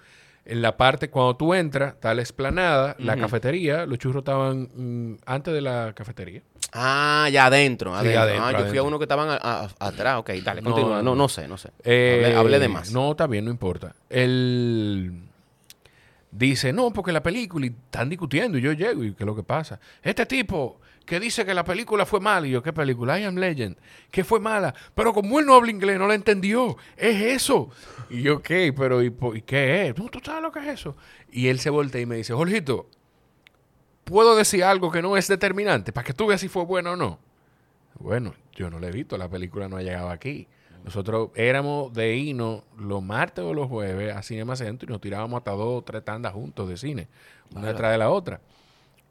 En la parte, cuando tú entras, está la esplanada, la Ujú. cafetería, los churros estaban mm, antes de la cafetería. Ah, ya adentro. Sí, adentro. adentro, ah, yo fui a adentro. uno que estaban a- a- atrás. Ok, dale, No, continúa. no, No, sé, no sé. Eh, hablé, hablé de más. No, está bien, no importa. Él dice, no, porque la película, y están discutiendo, y yo llego, y ¿qué es lo que pasa? Este tipo que dice que la película fue mala, y yo, ¿qué película? I Am Legend, que fue mala, pero como él no habla inglés, no la entendió, es eso. Y yo, ¿qué? Pero, ¿y, y qué es? ¿Tú, tú sabes lo que es eso? Y él se voltea y me dice, Jorgito, ¿puedo decir algo que no es determinante para que tú veas si fue bueno o no? Bueno, yo no la he visto, la película no ha llegado aquí. Nosotros éramos de irnos los martes o los jueves a Cinema Centro y nos tirábamos hasta dos o tres tandas juntos de cine, una detrás de la otra.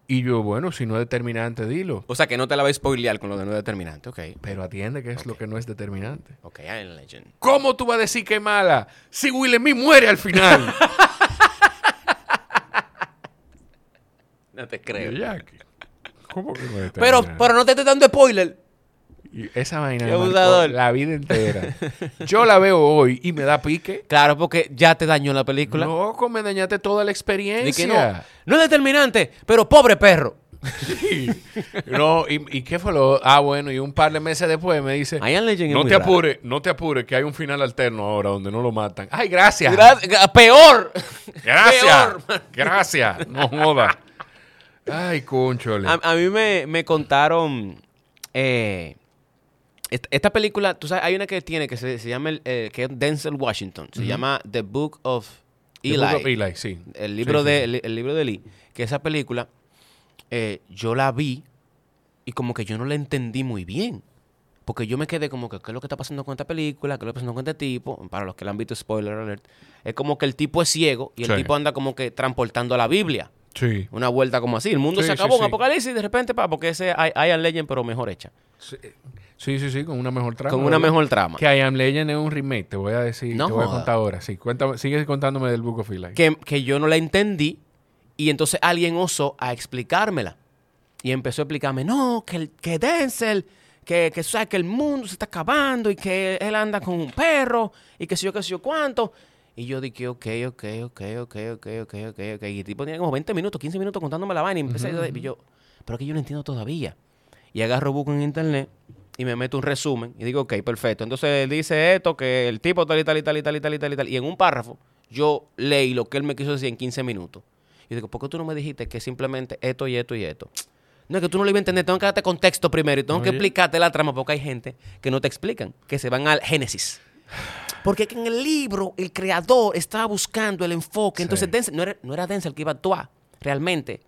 Y yo, bueno, si no es determinante, dilo. O sea, que no te la voy a spoilear con lo de no determinante. Ok. Pero atiende que es lo que no es determinante. Ok, I'm Legend. ¿Cómo tú vas a decir que es mala si Will Smith muere al final? <laughs> No te creo. ¿Cómo que no es Pero, determinante? pero no te estoy dando spoiler. Esa vaina abusador. la vida entera. Yo la veo hoy y me da pique. Claro, porque ya te dañó la película. Loco, me dañaste toda la experiencia. que no. No es determinante, pero pobre perro. Sí. No, y, y qué fue lo? Ah, bueno, y un par de meses después me dice, no te apures, no te apures, que hay un final alterno ahora donde no lo matan. Ay, gracias. Gra- gra- peor. gracias. Peor. Gracias. No joda. Ay, conchole. A, a mí me, me contaron eh, esta, esta película, tú sabes, hay una que tiene que se, se llama, el, eh, que es Denzel Washington, se llama The Book of The Eli. Book of Eli, sí. El libro, Sí, de, sí. El, el libro de Lee, que esa película eh, yo la vi y como que yo no la entendí muy bien. Porque yo me quedé como que, ¿qué es lo que está pasando con esta película? ¿Qué es lo que está pasando con este tipo? Para los que la han visto, spoiler alert. Es como que el tipo es ciego y el Sí. tipo anda como que transportando la Biblia. Sí. Una vuelta como así. El mundo Sí, se acabó, sí. apocalipsis y de repente, pa, porque ese I, I Am Legend, pero mejor hecha. Sí, sí, sí, con una mejor trama. Con una mejor trama. Que I Am Legend es un remake, te voy a decir, No te voy a contar ahora. Sí, cuéntame, sigue contándome del Book of Eli. que, que yo no la entendí y entonces alguien osó a explicármela. Y empezó a explicarme, no, que, el- que Denzel, que, que, que el mundo se está acabando y que él anda con un perro y que sé yo, que sé yo cuánto. Y yo dije, ok, ok, ok, ok, ok, ok, ok, ok. Y el tipo tenía como 20 minutos, 15 minutos contándome la vaina y empecé a y yo, pero que yo no entiendo todavía. Y agarro busco en internet y me meto un resumen y digo, ok, perfecto. Entonces él dice esto, que el tipo tal y tal y tal y tal y tal y tal y tal. Y en un párrafo yo leí lo que él me quiso decir en 15 minutos. Y digo, ¿por qué tú no me dijiste que simplemente esto y esto y esto? No, es que tú no lo ibas a entender, tengo que darte contexto primero y tengo que explicarte la trama porque hay gente que no te explican, que se van al génesis. Porque en el libro el creador estaba buscando el enfoque. Sí. Entonces Denzel, no, era, no era Denzel el que iba a actuar, realmente.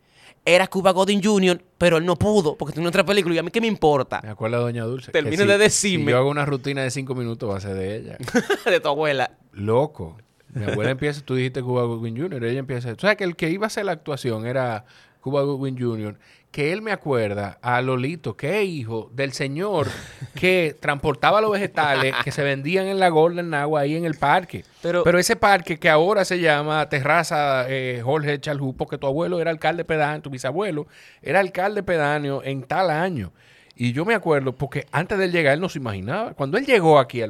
Era Cuba Gooding Jr., pero él no pudo porque tiene otra película y a mí qué me importa Me acuerdo de Doña Dulce. Termine de si- decirme. Si yo hago una rutina de cinco minutos, va a ser de ella. <laughs> de tu abuela. Loco. Mi abuela empieza, tú dijiste Cuba Goodwin Jr., ella empieza. O sea, que el que iba a hacer la actuación era Cuba Goodwin Jr., que él me acuerda a Lolito, que es hijo del señor que <laughs> transportaba los vegetales que se vendían en la Golden Agua ahí en el parque. Pero- Pero, ese parque que ahora se llama Terraza eh, Jorge Chalhú, porque tu abuelo era alcalde pedáneo, tu bisabuelo era alcalde pedáneo en tal año. Y yo me acuerdo, porque antes de él llegar, él no se imaginaba. Cuando él llegó aquí,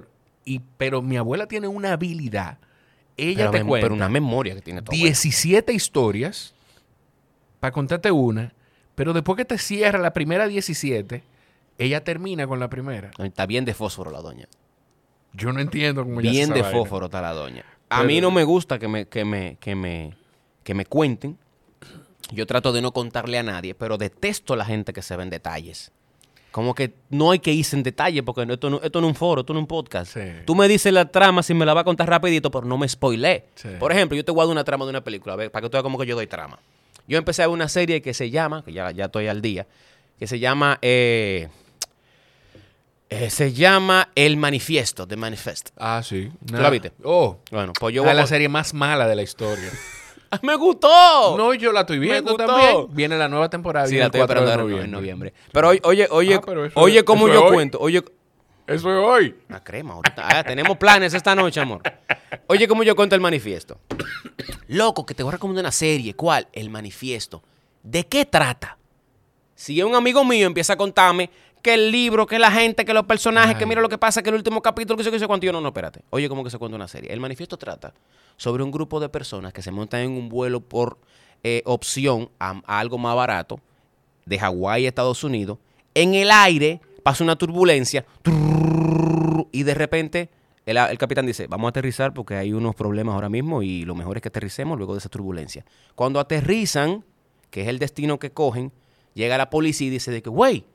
y, pero mi abuela tiene una habilidad. Ella Pero, te cuenta pero una memoria que tiene tu abuela. 17 historias para contarte una, pero después que te cierra la primera 17, ella termina con la primera. Está bien de fósforo la doña. Yo no entiendo cómo ella Bien de vaina. fósforo está la doña. A Pero- mí no me gusta que me, que me, que me, que me cuenten. Yo trato de no contarle a nadie, pero detesto a la gente que se ve en detalles. Como que no hay que irse en detalle porque esto no, esto no es un foro, esto no es un podcast. Sí. Tú me dices la trama si me la va a contar rapidito, pero no me spoilé. Sí. Por ejemplo, yo te dar una trama de una película, a ver, para que tú veas como que yo doy trama. Yo empecé a ver una serie que se llama, que ya, ya estoy al día, que se llama, eh, eh, se llama El Manifiesto, The Manifest. Ah, sí. la viste? Oh, Bueno, pues yo es voy la a... serie más mala de la historia. <laughs> ¡Ah, ¡Me gustó! No, yo la estoy viendo también. Viene la nueva temporada. sí, viene la estoy 4 de esperando en- noviembre. noviembre. Pero oye, oye, oye, Ah, pero eso oye eso yo hoy. cuento. Oye, Eso es hoy. Una crema ahorita. Ah, tenemos planes esta noche, amor. Oye, cómo yo cuento el manifiesto. <clears throat> Loco, que te voy a recomendar una serie. ¿Cuál? El manifiesto. ¿De qué trata? Si un amigo mío empieza a contarme que el libro, que la gente, que los personajes, que mira lo que pasa, que el último capítulo, que sé, que sé cuánto. Yo no, no, espérate. Oye, cómo que se cuenta una serie. El manifiesto trata sobre un grupo de personas que se montan en un vuelo por eh, opción a, a algo más barato de Hawái a Estados Unidos. En el aire pasa una turbulencia y de repente el, el capitán dice, vamos a aterrizar porque hay unos problemas ahora mismo y lo mejor es que aterricemos luego de esa turbulencia. Cuando aterrizan, que es el destino que cogen, llega la policía y dice de que, güey,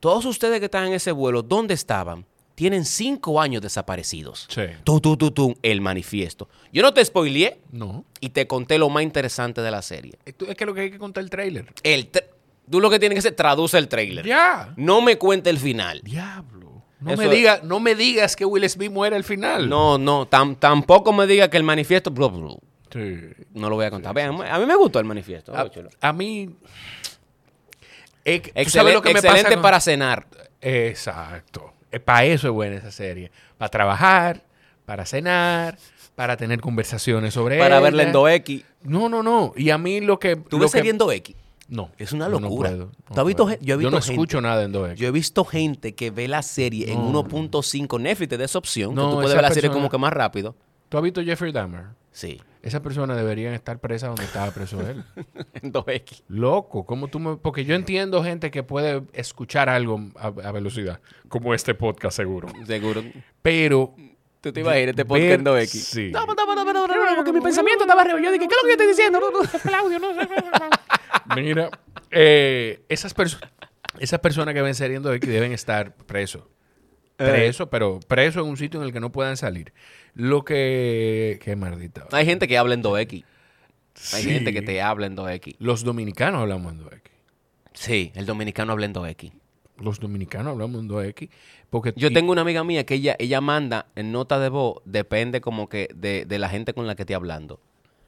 todos ustedes que están en ese vuelo, ¿dónde estaban? Tienen cinco años desaparecidos. Sí. Tú, tú, tú, tú, el manifiesto. Yo no te spoileé No. y te conté lo más interesante de la serie. Es que lo que hay que contar el trailer. El tra- tú lo que tienes que hacer, traduce el trailer. Ya. No me cuente el final. Diablo. No Eso me, diga, no me digas que Will Smith muere al final. No, no, tam- tampoco me diga que el manifiesto. blu, blu, Sí. No lo voy a contar. A mí me gustó el manifiesto. A, mí. es que- ¿tú Excelen- sabes lo que me pasa excelente con- para cenar. Exacto. Para eso es buena esa serie. Para trabajar, para cenar, para tener conversaciones sobre Para ella. verla en 2X. No, no, no. Y a mí lo que. ¿Tú lo ves que- en 2X? No. Es una yo no locura. puedo, ¿Tú no has visto yo he visto no gente- escucho nada en 2X. Yo he visto gente que ve la serie en No. 1.5 Netflix te da esa opción. No, que tú puedes esa ver la serie persona- como que más rápido. ¿Tú has visto Jeffrey Dahmer? Sí. Esas personas deberían estar presas donde estaba preso él. En 2X. Loco, ¿cómo tú me...? Porque yo entiendo gente que puede escuchar algo a, a velocidad, como este podcast seguro. Seguro. Pero ¿Tú te imaginas este Ver- podcast en 2X? sí. No, no, no, no, no, no, no, porque mi pensamiento estaba arriba. Yo dije, ¿qué es lo que yo estoy diciendo? No, no. Claudio, no Mira, eh, esas, perso- esas personas que ven serie en 2X deben estar presos. Eh. Presos, pero presos en un sitio en el que no puedan salir. Lo que... Qué maldita. Hay gente que habla en 2X. Hay Sí. gente que te habla en 2X. Los dominicanos hablamos en 2X. Sí, el dominicano habla en 2X. Los dominicanos hablamos en 2X. Porque Yo tengo una amiga mía que ella, ella manda en nota de voz, depende como que de, de la gente con la que esté hablando.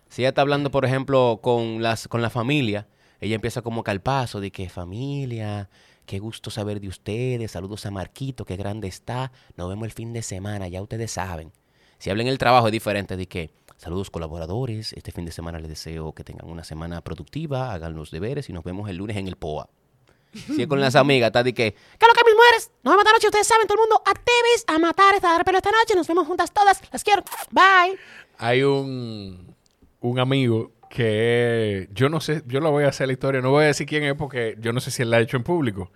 Si ella está hablando, por ejemplo, con, las, con la familia, ella empieza como calpazo de que familia, qué gusto saber de ustedes, saludos a Marquito, qué grande está, nos vemos el fin de semana, ya ustedes saben. Si hablan el trabajo es diferente de que saludos colaboradores, este fin de semana les deseo que tengan una semana productiva, hagan los deberes y nos vemos el lunes en el POA. Si es con las amigas, está de que, ¿qué lo que mismo eres? Nos vemos esta noche, ustedes saben, todo el mundo activis a matar esta pero esta noche, nos vemos juntas todas, las quiero, bye. Hay un, un amigo que yo no sé, yo lo voy a hacer la historia, no voy a decir quién es porque yo no sé si él la ha hecho en público,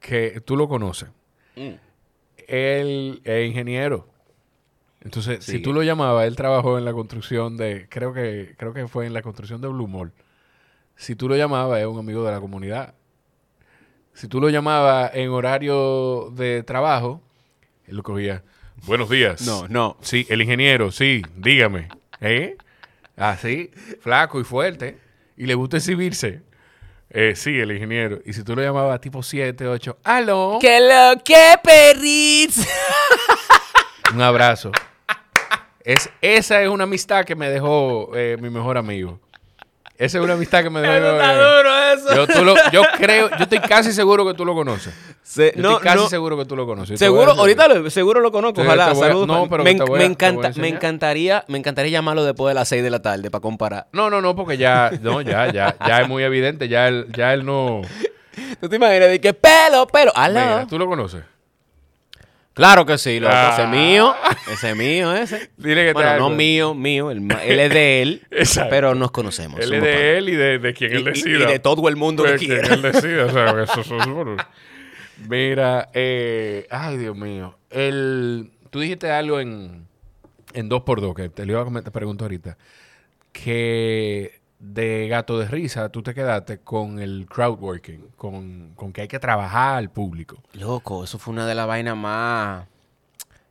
que tú lo conoces. Mm. Él es ingeniero. Entonces, si tú lo llamabas, él trabajó en la construcción de, creo que, creo que fue en la construcción de Blue Mall. Si tú lo llamabas, es un amigo de la comunidad. Si tú lo llamabas en horario de trabajo, él lo cogía. Buenos días. No, no. Sí, el ingeniero, sí, dígame. ¿Eh? Así, flaco y fuerte. Y le gusta exhibirse. Eh, sí, el ingeniero. Y si tú lo llamabas tipo 7, 8, ¡aló! ¡Que lo que perris! Un abrazo. Es, esa es una amistad que me dejó eh, mi mejor amigo. Esa es una amistad que me. <laughs> Eso está duro, eso. yo, tú lo- yo creo, yo estoy casi seguro que tú lo conoces. Se- Yo no, estoy casi no. seguro que tú lo conoces. Seguro, ahorita lo, seguro lo conozco, Sí, ojalá. a- saludos. no, pero me, a- encanta, me encantaría, me encantaría llamarlo después de las 6 de la tarde para comparar. No, no, no, porque ya, no, ya, ya, ya es muy evidente. Ya él, ya él no. <laughs> ¿Tú te imaginas? De que pelo, pero. ¡Aló! Mira, tú lo conoces. Claro que sí, loco. Ese Ah. es mío. <laughs> Ese es mío, ese. Dile que te Bueno, no algo. mío, mío. el él es de él. <laughs> Pero nos conocemos. Él es de él y de, de quien Y- él decida. y de todo el mundo que De quien quiera. él decida. O sea, <laughs> eso, eso- eso- Mira, eh, ay, Dios mío. El, tú dijiste algo en, en 2x2, que te lo iba a comentar, te pregunto ahorita, que de gato de risa tú te quedaste con el crowdworking, con, con que hay que trabajar al público. Loco, eso fue una de las vainas más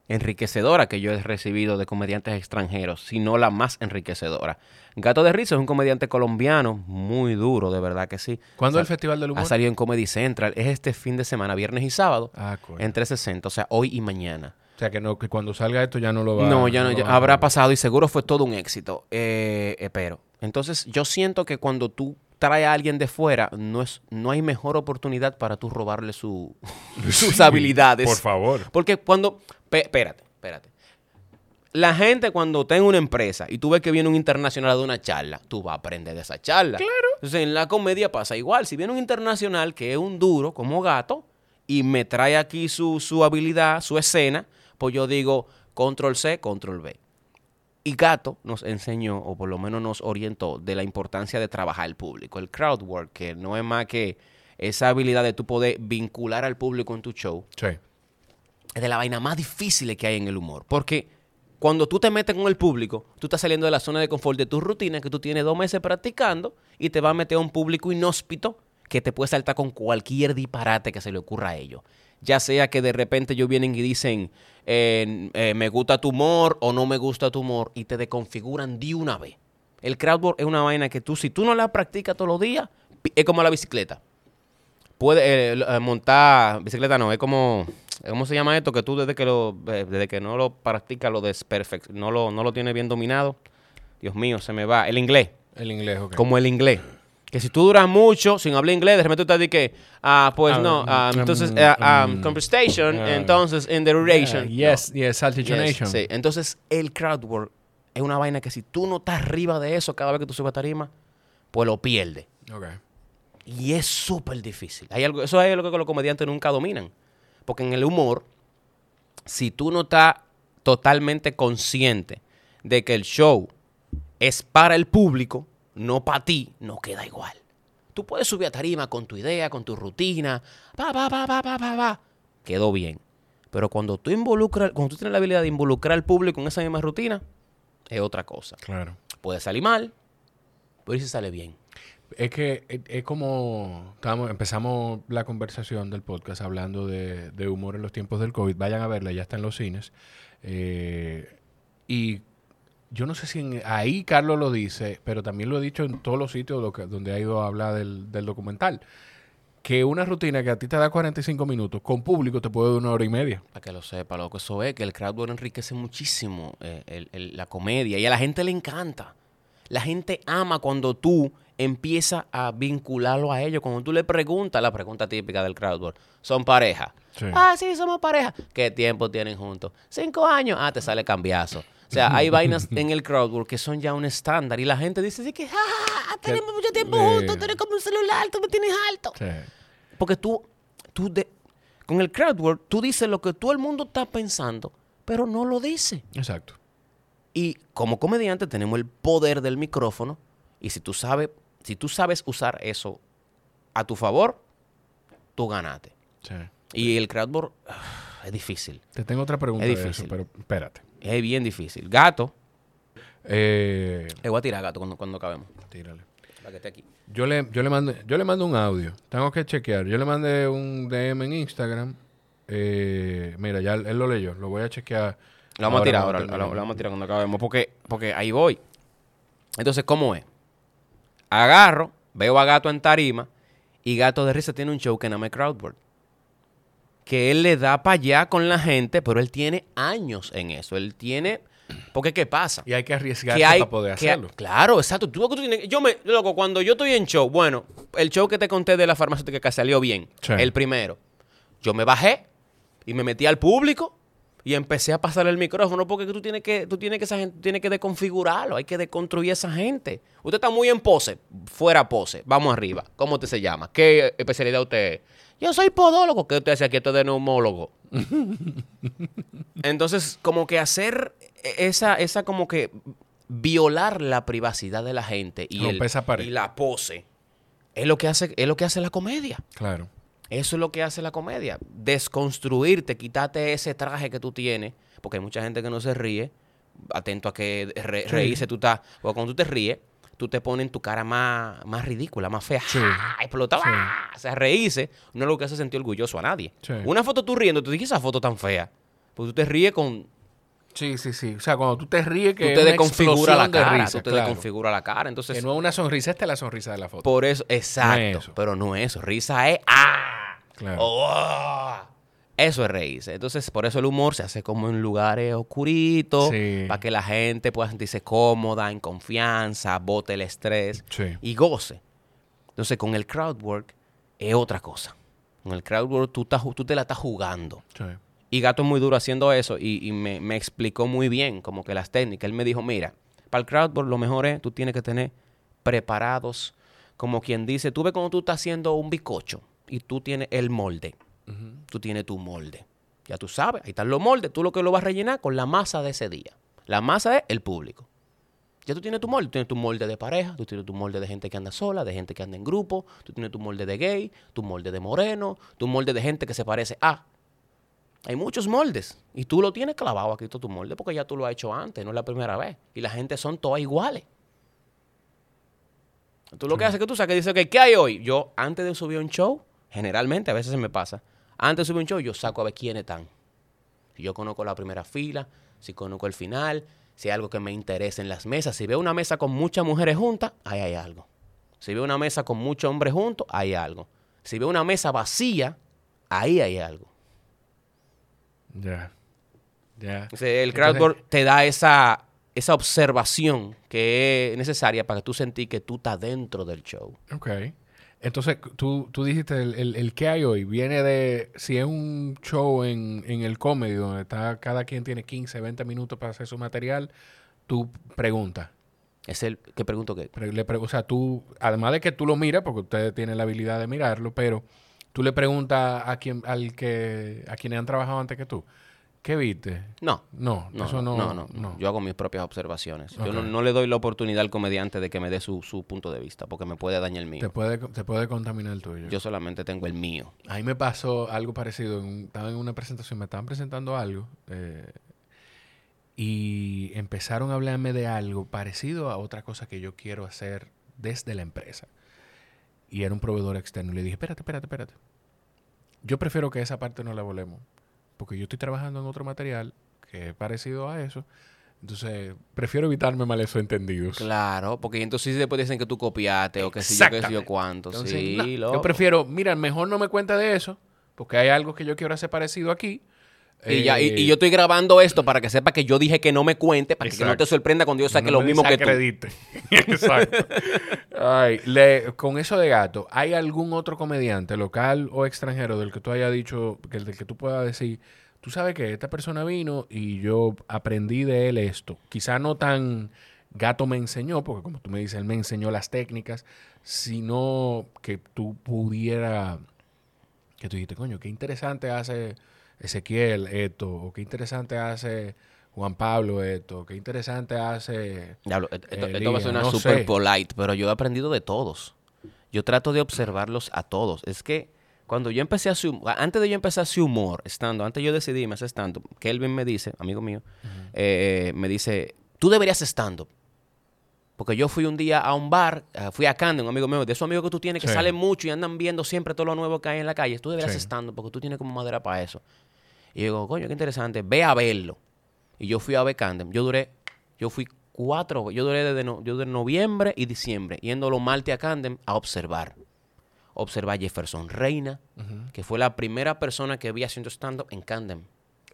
enriquecedoras que yo he recibido de comediantes extranjeros, si no la más enriquecedora. Gato de Risa es un comediante colombiano muy duro, de verdad que sí. ¿Cuándo es el Festival del Humor? Ha salido en Comedy Central. Es este fin de semana, viernes y sábado, Ah, coño. en 360, o sea, hoy y mañana. O sea, que, no, que cuando salga esto ya no lo va No, ya no, lo ya habrá pasado y seguro fue todo un éxito. Eh, espero. Entonces, yo siento que cuando tú traes a alguien de fuera, no, es, no hay mejor oportunidad para tú robarle su, <laughs> sus Sí, habilidades. Por favor. Porque cuando. espérate, espérate. La gente, cuando está en una empresa y tú ves que viene un internacional de una charla, tú vas a aprender de esa charla. Claro. Entonces, en la comedia pasa igual. Si viene un internacional que es un duro, como gato, y me trae aquí su, su habilidad, su escena, pues yo digo control C, control V. Y Gato nos enseñó, o por lo menos nos orientó, de la importancia de trabajar el público. El crowd work, que no es más que esa habilidad de tú poder vincular al público en tu show Sí. es de la vaina más difícil que hay en el humor. Porque cuando tú te metes con el público, tú estás saliendo de la zona de confort de tu rutina que tú tienes dos meses practicando y te va a meter a un público inhóspito que te puede saltar con cualquier disparate que se le ocurra a ellos. Ya sea que de repente ellos vienen y dicen, eh, eh, me gusta tu humor o no me gusta tu humor y te deconfiguran de una vez. El crowdwork es una vaina que tú, si tú no la practicas todos los días, es como la bicicleta. Puede eh, eh, montar bicicleta no es como cómo se llama esto que tú desde que lo desde que no lo practicas lo desperfect no lo no lo tienes bien dominado. Dios mío se me va. El inglés. El inglés, ok. como el inglés que si tú duras mucho sin hablar inglés de repente tú te dices que ah pues no entonces conversation ah, entonces in the duration Yeah, yes, No. yes, sí. Entonces, el crowdwork es una vaina que si tú no estás arriba de eso cada vez que tú subes a tarima, pues lo pierdes. Ok. Y es súper difícil. Hay algo, eso es algo que los comediantes nunca dominan. Porque en el humor, si tú no estás totalmente consciente de que el show es para el público, no para ti, no queda igual. Tú puedes subir a tarima con tu idea, con tu rutina, pa, pa, pa, pa, pa, pa, pa. Quedó bien. Pero cuando tú involucras, cuando tú tienes la habilidad de involucrar al público en esa misma rutina, es otra cosa. Claro. Puede salir mal, pero ¿y si sale bien? Es que es, es como estábamos, empezamos la conversación del podcast hablando de, de humor en los tiempos del COVID. Vayan a verla, ya está en los cines. Eh, y yo no sé si en- ahí Carlos lo dice, pero también lo he dicho en todos los sitios lo que- donde ha ido a hablar del, del documental. Que una rutina que a ti te da 45 minutos, con público te puede dar una hora y media. Para que lo sepa, lo que eso es, que el crowdwork enriquece muchísimo eh, el- el- la comedia y a la gente le encanta. La gente ama cuando tú empiezas a vincularlo a ellos. Cuando tú le preguntas, la pregunta típica del crowdwork, ¿son pareja? Sí. Ah, sí, somos pareja. ¿Qué tiempo tienen juntos? Cinco años. Ah, te sale cambiazo. O sea, hay vainas <laughs> en el crowdwork que son ya un estándar y la gente dice así que, ah, tenemos mucho tiempo eh, juntos, tú eres como un celular, tú me tienes alto. Sí. Porque tú, tú de- con el crowdwork, tú dices lo que todo el mundo está pensando, pero no lo dice. Exacto. Y como comediante tenemos el poder del micrófono y si tú sabes, si tú sabes usar eso a tu favor, tú ganaste. Sí. Y el crowdwork ah, es difícil, Te tengo otra pregunta Es de difícil. eso, pero espérate. es bien difícil. Gato, Eh, le voy a tirar gato cuando, cuando acabemos, tírale. para que esté aquí. Yo le, yo le mando, yo le mando un audio. Tengo que chequear. Yo le mandé un DM en Instagram. Eh, mira, ya él, lo leyó. Lo voy a chequear. Lo vamos a tirar ahora, lo, vamos a tirar cuando acabemos, porque, porque ahí voy. Entonces, ¿cómo es? Agarro, veo a Gato en tarima y Gato de Risa tiene un show que no me crowdwork. Que él le da para allá con la gente, pero él tiene años en eso. Él tiene... Porque, ¿qué pasa? Y hay que arriesgarse para poder que- hacerlo. claro, exacto. Tú, tú tienes- yo me, loco, cuando yo estoy en show, bueno, el show que te conté de la farmacéutica que salió bien, Sí. el primero, yo me bajé y me metí al público y empecé a pasar el micrófono porque tú tienes que, tú tienes que esa gente, tienes que deconfigurarlo, hay que deconstruir a esa gente. Usted está muy en pose, fuera pose, vamos arriba. ¿Cómo usted se llama? ¿Qué especialidad usted es? Yo soy podólogo. ¿Qué usted hace aquí? Esto es de neumólogo. Entonces, como que hacer esa, esa como que violar la privacidad de la gente y, el- y la pose es lo que hace, es lo que hace la comedia. Claro. Eso es lo que hace la comedia. Desconstruirte, quitarte ese traje que tú tienes, porque hay mucha gente que no se ríe. Atento a que re- Sí. reírse tú estás. Porque cuando tú te ríes, tú te pones en tu cara más, más ridícula, más fea. Sí. <laughs> ¡Ah! Explotaba. Sí. O sea, reírse no es lo que hace sentir orgulloso a nadie. Sí. Una foto tú riendo, tú dices esa foto tan fea. Pues tú te ríes con. Sí, sí, sí. O sea, cuando tú te ríes que Tú te una deconfigura la cara. risa, tú te claro. deconfigura la cara. Entonces, Que no es una sonrisa, esta es la sonrisa de la foto. por eso, exacto. eso. Pero no es eso. Risa es. ¡Ah! Claro. Oh, Eso es reírse. Entonces, por eso el humor se hace como en lugares oscuritos, Sí. para que la gente pueda sentirse cómoda, en confianza, bote el estrés Sí. y goce. Entonces, con el crowdwork es otra cosa. Con el crowdwork tú, estás tú te la estás jugando. Sí. Y Gato es muy duro haciendo eso y, y me, me explicó muy bien como que las técnicas. Él me dijo, mira, para el crowdwork lo mejor es, tú tienes que tener preparados, como quien dice, tú ves cuando tú estás haciendo un bizcocho y tú tienes el molde, tú tienes tu molde. Ya tú sabes, ahí están los moldes, tú lo que lo vas a rellenar con la masa de ese día. La masa es el público. Ya tú tienes tu molde, tú tienes tu molde de pareja, tú tienes tu molde de gente que anda sola, de gente que anda en grupo, tú tienes tu molde de gay, tu molde de moreno, tu molde de gente que se parece a. Hay muchos moldes y tú lo tienes clavado aquí todo tu molde porque ya tú lo has hecho antes, no es la primera vez. Y la gente son todas iguales. Tú lo que haces es que tú saques y dices, ok, ¿qué hay hoy? Yo, antes de subir un show, generalmente, a veces se me pasa, antes de subir un show, yo saco a ver quiénes están. Si yo conozco la primera fila, si conozco el final, si hay algo que me interesa en las mesas. Si veo una mesa con muchas mujeres juntas, ahí hay algo. Si veo una mesa con muchos hombres juntos, hay algo. Si veo una mesa vacía, ahí hay algo. Ya. Ya. Entonces, el crowdwork te da esa, esa observación que es necesaria para que tú sentís que tú estás dentro del show. Ok. Entonces, tú, tú dijiste, el, el, el que hay hoy viene de, si es un show en, en el comedy, donde está, cada quien tiene 15, 20 minutos para hacer su material, tú preguntas. Es el que pregunto. Pre- le pre- o sea, tú, además de que tú lo miras, porque ustedes tienen la habilidad de mirarlo, pero tú le preguntas a quien, al que, a quienes han trabajado antes que tú, ¿qué viste? No. No, No, eso no, no, no, Yo hago mis propias observaciones. Yo no, no le doy la oportunidad al comediante de que me dé su, su punto de vista, porque me puede dañar el mío. te puede, te puede contaminar el tuyo. Yo solamente tengo el mío. A mí me pasó algo parecido. estaba en una presentación, me estaban presentando algo eh, y empezaron a hablarme de algo parecido a otra cosa que yo quiero hacer desde la empresa. Y era un proveedor externo. Y le dije, espérate, espérate, espérate. Yo prefiero que esa parte no la volemos. Porque yo estoy trabajando en otro material que es parecido a eso. Entonces, prefiero evitarme males entendidos. Claro, porque entonces después dicen que tú copiaste o que si yo, que si yo cuánto. Entonces, sí, no, loco. yo prefiero, mira, mejor no me cuente de eso, porque hay algo que yo quiero hacer parecido aquí. Y, ya, y, Eh, y yo estoy grabando esto para que sepa que yo dije que no me cuente, para que no te sorprenda cuando yo saque no lo mismo que tú. <laughs> Exacto. Ay, le- con eso de gato, ¿hay algún otro comediante local o extranjero del que tú hayas dicho, que, del que tú puedas decir, tú sabes que esta persona vino y yo aprendí de él esto? Quizá no tan gato me enseñó, porque como tú me dices, él me enseñó las técnicas, sino que tú pudiera, que tú dijiste, coño, qué interesante hace Ezequiel esto, o qué interesante hace Juan Pablo esto, qué interesante hace... Diablo, esto, esto- esto Elías, va a sonar no súper sé. polite, pero yo he aprendido de todos. Yo trato de observarlos a todos. Es que cuando yo empecé a hacer, antes de yo empezar a hacer humor, estando, antes yo decidí me hacer stand-up, Kelvin me dice, amigo mío, eh, me dice, tú deberías stand-up. Porque yo fui un día a un bar, eh, fui a Camden, un amigo mío, de esos amigos que tú tienes que Sí. salen mucho y andan viendo siempre todo lo nuevo que hay en la calle. Tú deberías Sí. stand-up porque tú tienes como madera para eso. Y yo digo, coño, qué interesante, ve a verlo. Y yo fui a ver Camden. Yo duré, yo fui cuatro, yo duré desde no- yo noviembre y diciembre, yendo los martes a Camden a observar. Observar a Jefferson Reina, que fue la primera persona que vi haciendo stand-up en Camden.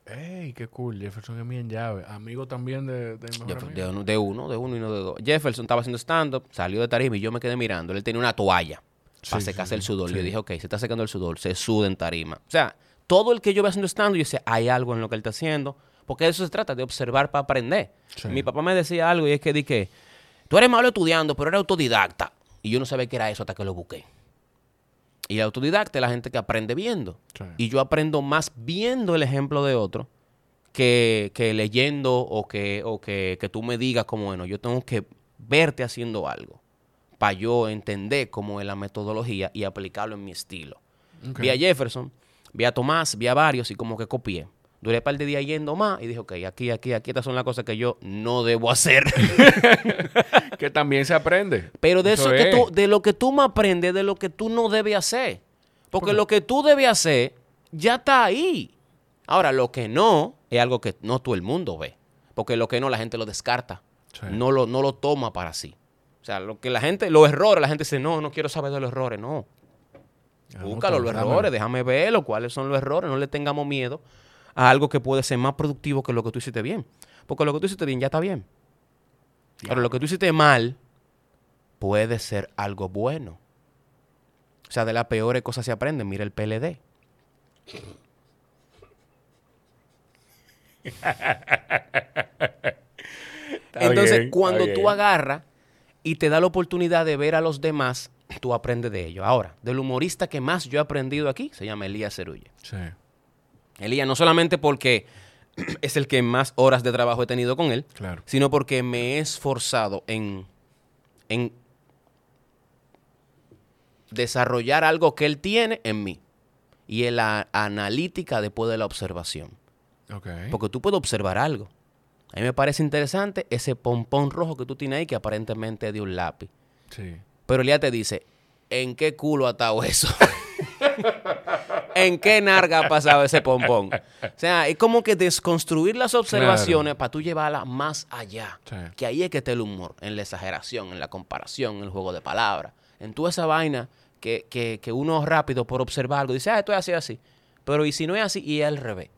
¡Ey, qué cool! Jefferson es mi en llave. Amigo también de, de mejor amigo. de, uno, de uno, de uno y no de dos. Jefferson estaba haciendo stand-up, salió de tarima y yo me quedé mirando. Él tenía una toalla para secarse sí, el sudor. sí. Yo dije, ok, se está secando el sudor, se suda en tarima. O sea, todo el que yo veo haciendo stand-up, yo decía, hay algo en lo que él está haciendo. Porque de eso se trata, de observar para aprender. Sí. Mi papá me decía algo y es que dije, tú eres malo estudiando, pero eres autodidacta. Y yo no sabía qué era eso hasta que lo busqué. Y el autodidacta es la gente que aprende viendo. Sí. Y yo aprendo más viendo el ejemplo de otro que, que leyendo o, que, o que, que tú me digas como, bueno, yo tengo que verte haciendo algo para yo entender cómo es la metodología y aplicarlo en mi estilo. Ok. Vi a Jefferson, vi a Tomás, vi a varios y como que copié. Duré un par de días yendo más y dije, ok, aquí, aquí, aquí, estas son las cosas que yo no debo hacer. <laughs> que también se aprende. Pero de eso, Eso que es. tú, de lo que tú me aprendes, de lo que tú no debes hacer. Porque lo que tú debes hacer ya está ahí. Ahora, lo que no es algo que no todo el mundo ve. Porque lo que no, la gente lo descarta. Sí. No, lo, no lo toma para sí. O sea, lo que la gente, los errores, la gente dice, no, no quiero saber de los errores. No, búscalo, los errores, déjame verlo, cuáles son los errores. No le tengamos miedo a algo que puede ser más productivo que lo que tú hiciste bien. Porque lo que tú hiciste bien ya está bien. Ahora, lo que tú hiciste mal puede ser algo bueno. O sea, de las peores cosas se aprenden. Mira el PLD. <laughs> Entonces, bien, cuando tú agarras y te da la oportunidad de ver a los demás, tú aprendes de ellos. Ahora, del humorista que más yo he aprendido aquí se llama Elías Cerulle. Sí. Elías, no solamente porque <clears throat> es el que más horas de trabajo he tenido con él, Claro. sino porque me he esforzado en, en desarrollar algo que él tiene en mí. Y es la analítica después de la observación. Ok. Porque tú puedes observar algo. A mí me parece interesante ese pompón rojo que tú tienes ahí que aparentemente es de un lápiz. Sí. Pero Elías te dice, ¿en qué culo ha estado eso? <laughs> ¿En qué narga ha pasado ese pompón? O sea, es como que desconstruir las observaciones para tú llevarlas más allá. Sí. Que ahí es que está el humor, en la exageración, en la comparación, en el juego de palabras. En toda esa vaina que, que, que uno rápido por observar algo dice, ah, esto es así, así. Pero y si no es así, y es al revés.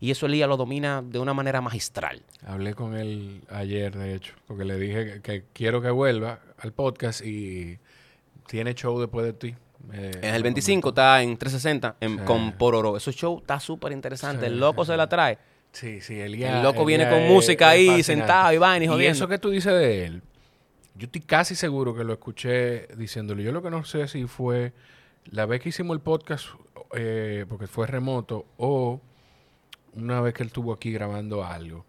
Y eso Elías lo domina de una manera magistral. Hablé con él ayer, de hecho, porque le dije que, que quiero que vuelva al podcast y tiene show después de ti. Eh, En el me 25 comentó. está en 360 en, Sí. con Pororo. Ese show está súper interesante. Sí, el loco sí, se la trae. Sí, sí. El loco viene con es- música es ahí, sentado y vaina y Y jodiendo. eso que tú dices de él, yo estoy casi seguro que lo escuché diciéndolo. Yo lo que no sé si fue la vez que hicimos el podcast, eh, porque fue remoto, o una vez que él estuvo aquí grabando algo.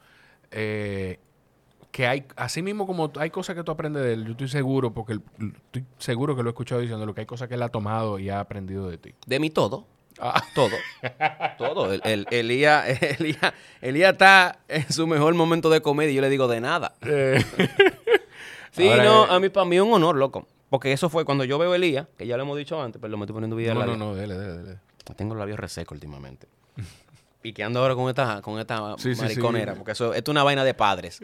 Eh, que hay, así mismo como hay cosas que tú aprendes de él, yo estoy seguro, porque el- estoy seguro que lo he escuchado diciéndolo, que hay cosas que él ha tomado y ha aprendido de ti. De mí todo. Ah, Todo. <laughs> todo. El, el- Elías, Elías está en su mejor momento de comedia y yo le digo de nada. eh, <laughs> Sí, Ahora, no, eh, a mí, para mí es un honor, loco. Porque eso fue cuando yo veo a Elías, que ya lo hemos dicho antes, pero lo me estoy poniendo vida no, no, labio. no, dele, dele, dele. Tengo los labios resecos últimamente. Y que ando ahora con esta, con esta Sí, sí, sí. mariconera, porque eso esto es una vaina de padres.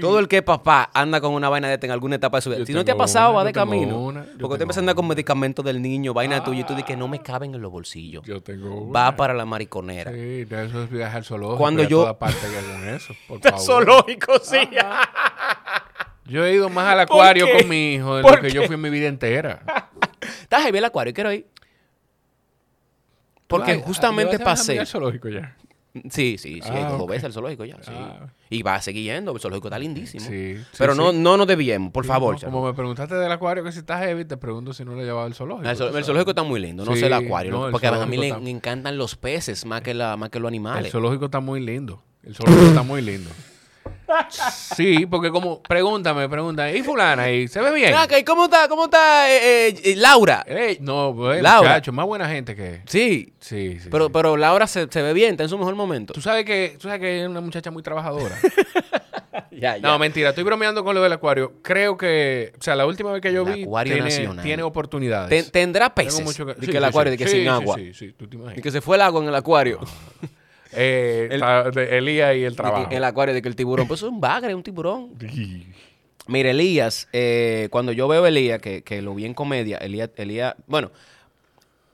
Todo el que es papá anda con una vaina de esta en alguna etapa de su vida. Yo si no te ha pasado, una, va de camino. una, porque tengo te empiezas a andar con medicamentos del niño, vaina tuya, y tú dices que no Ah. me caben en los bolsillos. Yo tengo Va para la mariconera. Sí, de eso es viajar al zoológico. Cuando yo- toda parte hagan eso, <laughs> por favor. Zoológico, sí. Yo he ido más al acuario con mi hijo de ¿Por lo que yo fui en mi vida entera. <laughs> Estás heavy el acuario, quiero ir. Porque justamente ¿llevaste a las pasé. al zoológico ya. Sí, sí, sí, Ah, dos ok. veces al zoológico ya. sí. Ah. Y va a seguir yendo, el zoológico está lindísimo. Sí, sí, Pero no, no nos desviemos, por favor. no. Como me preguntaste del acuario que si está heavy, te pregunto si no lo he llevado al zoológico. El, el zoológico está muy lindo, no sé el acuario. no, el porque a mí le, encantan los peces más que, la, más que los El animales. zoológico está muy lindo. El zoológico está muy lindo. Sí, porque como, pregúntame, pregúntame. ¿Y fulana? ¿Y se ve bien? ¿Cómo está, cómo está eh, eh, eh, Laura? Ey, no, pues, Laura. muchacho, más buena gente que... Sí, Sí, sí. pero, sí. pero Laura se, se ve bien, está en su mejor momento. Tú sabes que, tú sabes que es una muchacha muy trabajadora. <laughs> Ya, No, mentira, estoy bromeando con lo del acuario. Creo que, o sea, la última vez que yo El vi, Acuario tiene, Nacional. tiene oportunidades. Ten- tendrá Tengo peces. mucho de sí, que sí, el acuario, de que Sí, sin sí, agua. Sí, sí, tú te Y imaginas. que se fue el agua en el acuario. Eh, El- ta- de Elías y el trabajo. el acuario, de que el tiburón. Pues es un bagre, un tiburón. <laughs> Mira, Elías, eh, cuando yo veo a Elías, que, que lo vi en comedia, Elías, Elías bueno,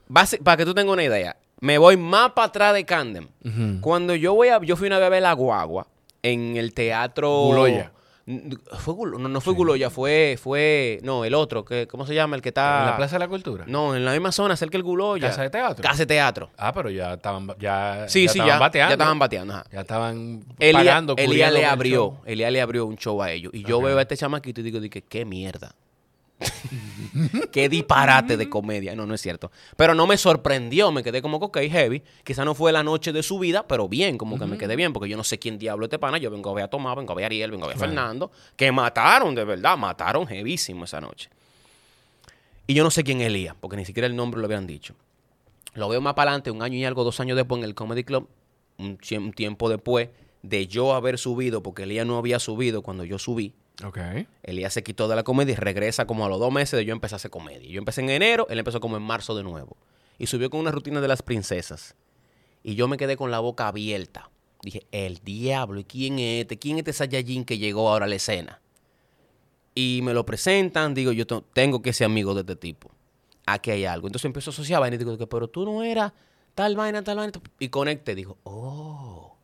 base- para que tú tengas una idea, me voy más para atrás de Candem. Cuando yo voy a, yo fui una vez a ver la guagua en el teatro. Fue Gulo- no, no fue Guloya, fue, fue, no, el otro, que, ¿cómo se llama? El que está. ¿En la Plaza de la Cultura? No, en la misma zona, cerca del Guloya. ¿Casa de teatro? Casa de teatro. Ah, pero ya estaban, ya, Sí, ya sí, estaban ya. bateando. Ya estaban bateando. ajá. Ya estaban Elías pagando. Elías le abrió. Elías le abrió un show a ellos. Y yo veo a este chamaquito y digo, dije, qué mierda. <laughs> qué disparate de comedia. No, no es cierto. Pero no me sorprendió, me quedé como que, ok, heavy. Quizá no fue la noche de su vida, pero bien, como que me quedé bien, porque yo no sé quién diablo es este pana. Yo vengo a ver a Tomás, vengo a ver a Ariel, vengo a ver a. Fernando, que mataron, de verdad, mataron heavísimo esa noche. Y yo no sé quién es Elías, porque ni siquiera el nombre lo habían dicho. Lo veo más para adelante, un año y algo, dos años después en el Comedy Club, un tiempo después de yo haber subido, porque Elías no había subido cuando yo subí. Ok. Elías se quitó de la comedia y regresa como a los dos meses de yo empecé a hacer comedia. Yo empecé en enero, él empezó como en marzo de nuevo. Y subió con una rutina de las princesas. Y yo me quedé con la boca abierta. Dije, el diablo, ¿y quién es este? ¿Quién es este Saiyajin que llegó ahora a la escena? Y me lo presentan, digo, yo tengo que ser amigo de este tipo. Aquí hay algo. Entonces empiezo a asociar vaina y digo, pero tú no eras tal vaina, tal vaina. Y conecté, digo, oh,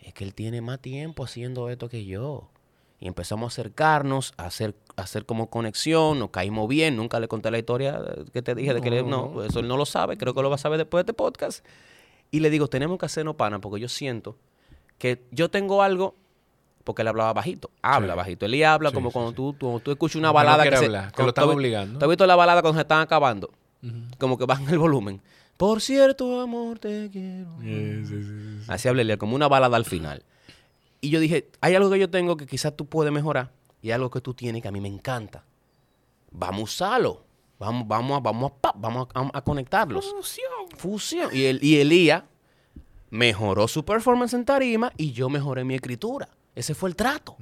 es que él tiene más tiempo haciendo esto que yo. Y empezamos a acercarnos, a hacer, a hacer como conexión, nos caímos bien. Nunca le conté la historia que te dije de que le- no, No. eso él no lo sabe, creo que lo va a saber después de este podcast. Y le digo, tenemos que hacernos pana porque yo siento que yo tengo algo, porque él hablaba bajito, habla Sí. bajito. Él habla Sí, como sí, cuando tú, tú, tú escuchas una no balada que, se- hablar, que lo están ¿tú has vi- obligando. ¿Tú has visto la balada cuando se están acabando? Como que bajan el volumen. Por cierto, amor, te quiero. Sí, sí, sí, sí. Así hablé, como una balada al final. Y yo dije, hay algo que yo tengo que quizás tú puedes mejorar y algo que tú tienes que a mí me encanta. Vamos a usarlo. Vamos, vamos, a, vamos, a, vamos a, a conectarlos. Fusión. Y, el, y Elías mejoró su performance en tarima y yo mejoré mi escritura. Ese fue el trato.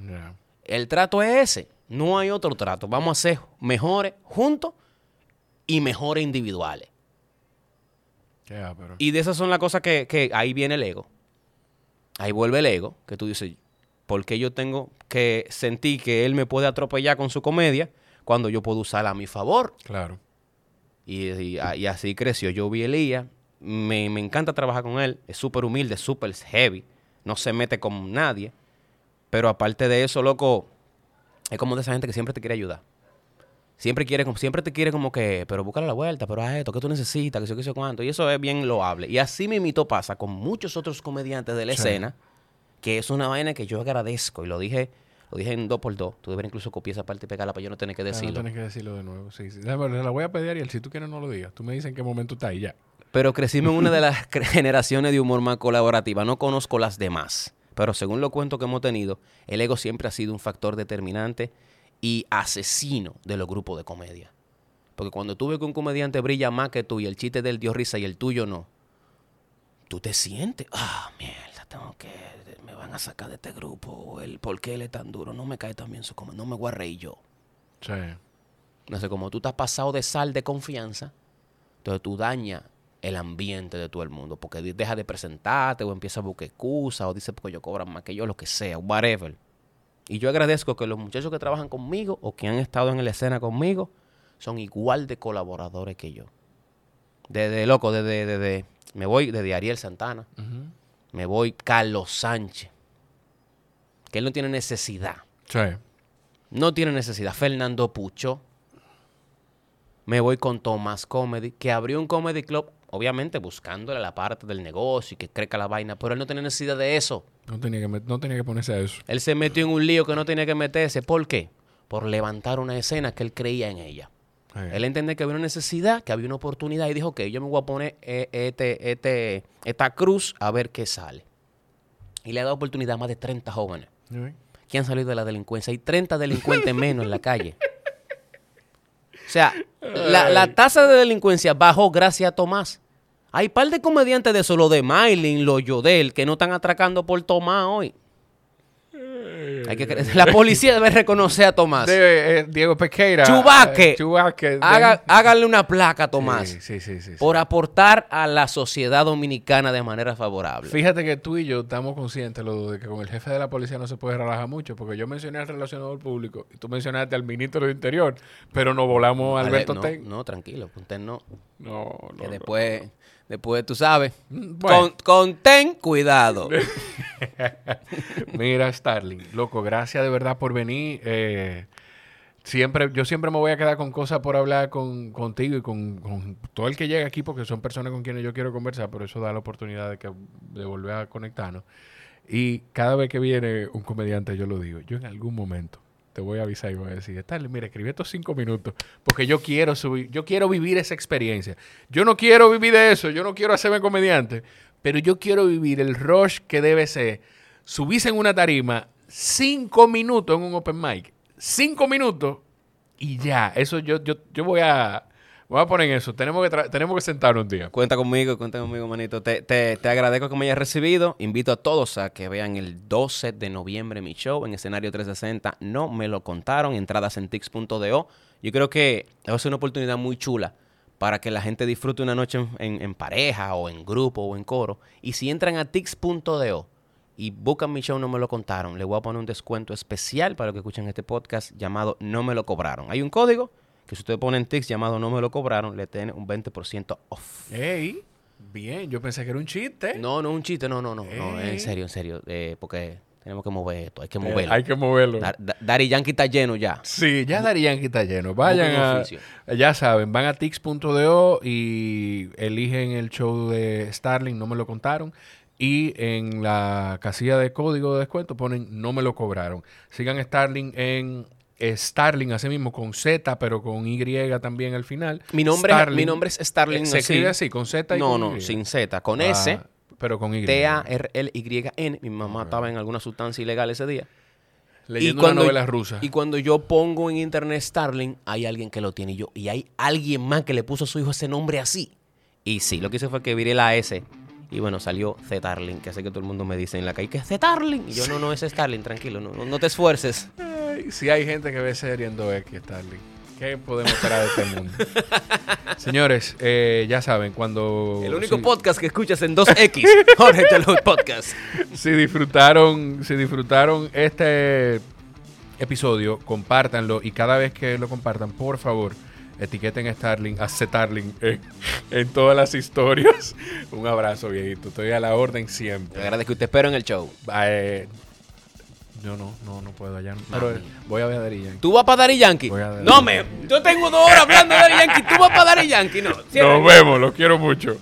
El trato es ese. No hay otro trato. Vamos a ser mejores juntos y mejores individuales. Pero... Y de esas son las cosas que, que ahí viene el ego. Ahí vuelve el ego, que tú dices, ¿por qué yo tengo que sentir que él me puede atropellar con su comedia cuando yo puedo usarla a mi favor? Claro. Y, y- y así creció. Yo vi Elías, me, me encanta trabajar con él, es súper humilde, súper heavy, no se mete con nadie. Pero aparte de eso, loco, es como de esa gente que siempre te quiere ayudar. Siempre quiere, siempre te quiere como que, pero búscale la vuelta, pero haz esto, que tú necesitas, que sé que sé cuánto. Y eso es bien loable. Y así mismito pasa con muchos otros comediantes de la Sí. escena, que es una vaina que yo agradezco. Y lo dije, lo dije en dos por dos. Tú deberías incluso copiar esa parte y pegarla para yo no tener que Ya, decirlo. No tienes que decirlo de nuevo. Sí, sí. Déjame, la voy a pedir, Ariel. Si tú quieres, no lo digas. Tú me dices en qué momento está ahí ya. Pero crecimos en una de <laughs> las generaciones de humor más colaborativa. No conozco las demás. Pero según los cuentos que hemos tenido, el ego siempre ha sido un factor determinante y asesino de los grupos de comedia. Porque cuando tú ves que un comediante brilla más que tú y el chiste del dio risa y el tuyo no, tú te sientes, ah, mierda, tengo que, me van a sacar de este grupo. O el por qué él es tan duro, no me cae tan bien su comedia, no me voy a reír yo. Sí. No sé, como tú estás pasado de sal de confianza, entonces tú dañas el ambiente de todo el mundo. Porque deja de presentarte o empieza a buscar excusas o dice porque yo cobran más que yo, lo que sea, whatever. Y yo agradezco que los muchachos que trabajan conmigo o que han estado en la escena conmigo son igual de colaboradores que yo. Desde, loco, desde, desde, me voy desde Ariel Santana, me voy Carlos Sánchez, que él no tiene necesidad. Sí. No tiene necesidad. Fernando Pucho. Me voy con Tomás Comedy, que abrió un comedy club, obviamente buscándole la parte del negocio y que crezca la vaina, pero él no tiene necesidad de eso. No tenía, que, no tenía que ponerse a eso. Él se metió en un lío que no tenía que meterse. ¿Por qué? Por levantar una escena que él creía en ella. Él entendió que había una necesidad, que había una oportunidad y dijo, ok, yo me voy a poner eh, este, este, esta cruz a ver qué sale. Y le ha dado oportunidad a más de 30 jóvenes Sí. que han salido de la delincuencia. Hay 30 delincuentes menos en la calle. <laughs> O sea, la, la tasa de delincuencia bajó gracias a Tomás. Hay par de comediantes de eso, lo de Maylin, lo Yodel, que no están atracando por Tomás hoy. Hay que cre- <laughs> la policía debe reconocer a Tomás. Eh, Diego Pequeira. Chubaque. eh, Chubaque. Haga- háganle una placa a Tomás Sí, sí, sí. sí, sí. por aportar a la sociedad dominicana de manera favorable. Fíjate que tú y yo estamos conscientes lo de que con el jefe de la policía no se puede relajar mucho, porque yo mencioné al relacionador público y tú mencionaste al ministro de Interior, pero nos volamos a Alberto no, Ten. no, tranquilo, usted no. No, no. Que no. después, después tú sabes. Bueno. Con, con ten cuidado. <laughs> Mira, Starling, loco, gracias de verdad por venir. eh, siempre, yo siempre me voy a quedar con cosas por hablar con, contigo y con, con todo el que llega aquí, porque son personas con quienes yo quiero conversar, pero eso da la oportunidad de, que, de volver a conectarnos. Y cada vez que viene un comediante, yo lo digo, yo en algún momento te voy a avisar y voy a decir, Starling, mira, escribí estos cinco minutos, porque yo quiero subir, yo quiero vivir esa experiencia. Yo no quiero vivir de eso, yo no quiero hacerme comediante, pero yo quiero vivir el rush que debe ser subirse en una tarima cinco minutos en un open mic. Cinco minutos y ya. Eso yo, yo, yo voy a. Voy a poner eso. Tenemos que, tenemos que sentarnos un día. Cuenta conmigo, cuenta conmigo, manito. Te, te, te agradezco que me hayas recibido. Invito a todos a que vean el 12 de noviembre mi show en escenario 360. No me lo contaron. Entradas en tix.do. Yo creo que va a ser una oportunidad muy chula para que la gente disfrute una noche en, en- en pareja o en grupo o en coro. Y si entran a tix.do y buscan mi show No Me Lo Contaron, le voy a poner un descuento especial para los que escuchan este podcast llamado No Me Lo Cobraron. Hay un código que si usted pone en Tix llamado No Me Lo Cobraron, le tiene un 20% off. ¡Ey! Bien, yo pensé que era un chiste. No, no, un chiste, no, no, no, no, en serio, en serio, eh, porque tenemos que mover esto, hay que Eh, moverlo. hay que moverlo. Dar- da- Daddy Yankee está lleno ya. Sí, ya Darían que está lleno. Vayan a. oficio. Ya saben, van a tix.do y eligen el show de Starling, no me lo contaron. Y en la casilla de código de descuento ponen no me lo cobraron. Sigan Starling en Starling, así mismo, con Z, pero con Y también al final. Mi nombre, es- Starling. mi nombre es Starling. Se así. escribe así, con Z y No, con no, Y. sin Z, con Ah, S, Pero con Y. T-A-R-L-Y-N. Mi mamá estaba en alguna sustancia ilegal ese día. Leyendo Y cuando- una novela rusa. Y cuando yo pongo en internet Starling, hay alguien que lo tiene y yo. Y hay alguien más que le puso a su hijo ese nombre así. Y sí, lo que hice fue que viré la S. Y bueno, salió Zetarling, que sé que todo el mundo me dice en la calle que es Zetarling. Y yo, no, no es Starling, tranquilo, no, no, te esfuerces. Si hay gente que ve serie en 2X, Starling. ¿Qué podemos esperar de este <laughs> mundo? Señores, eh, ya saben, cuando... El único podcast que escuchas en 2X, <laughs> Jorge Chalud Podcast. si disfrutaron, si disfrutaron este episodio, compártanlo y cada vez que lo compartan, por favor, etiqueten a Starling, a Starling en, en todas las historias. Un abrazo, viejito. Estoy a la orden siempre. agradezco que te espero en el show. Eh, yo no, no, no puedo allá. Pero Mami. voy a ver a Daddy Yankee. ¿Tú vas para Daddy Yankee? Voy a Daddy No, me. Yo tengo dos horas hablando de Daddy Yankee. ¿Tú vas para Daddy Yankee? No. <laughs> Nos vemos, los quiero mucho.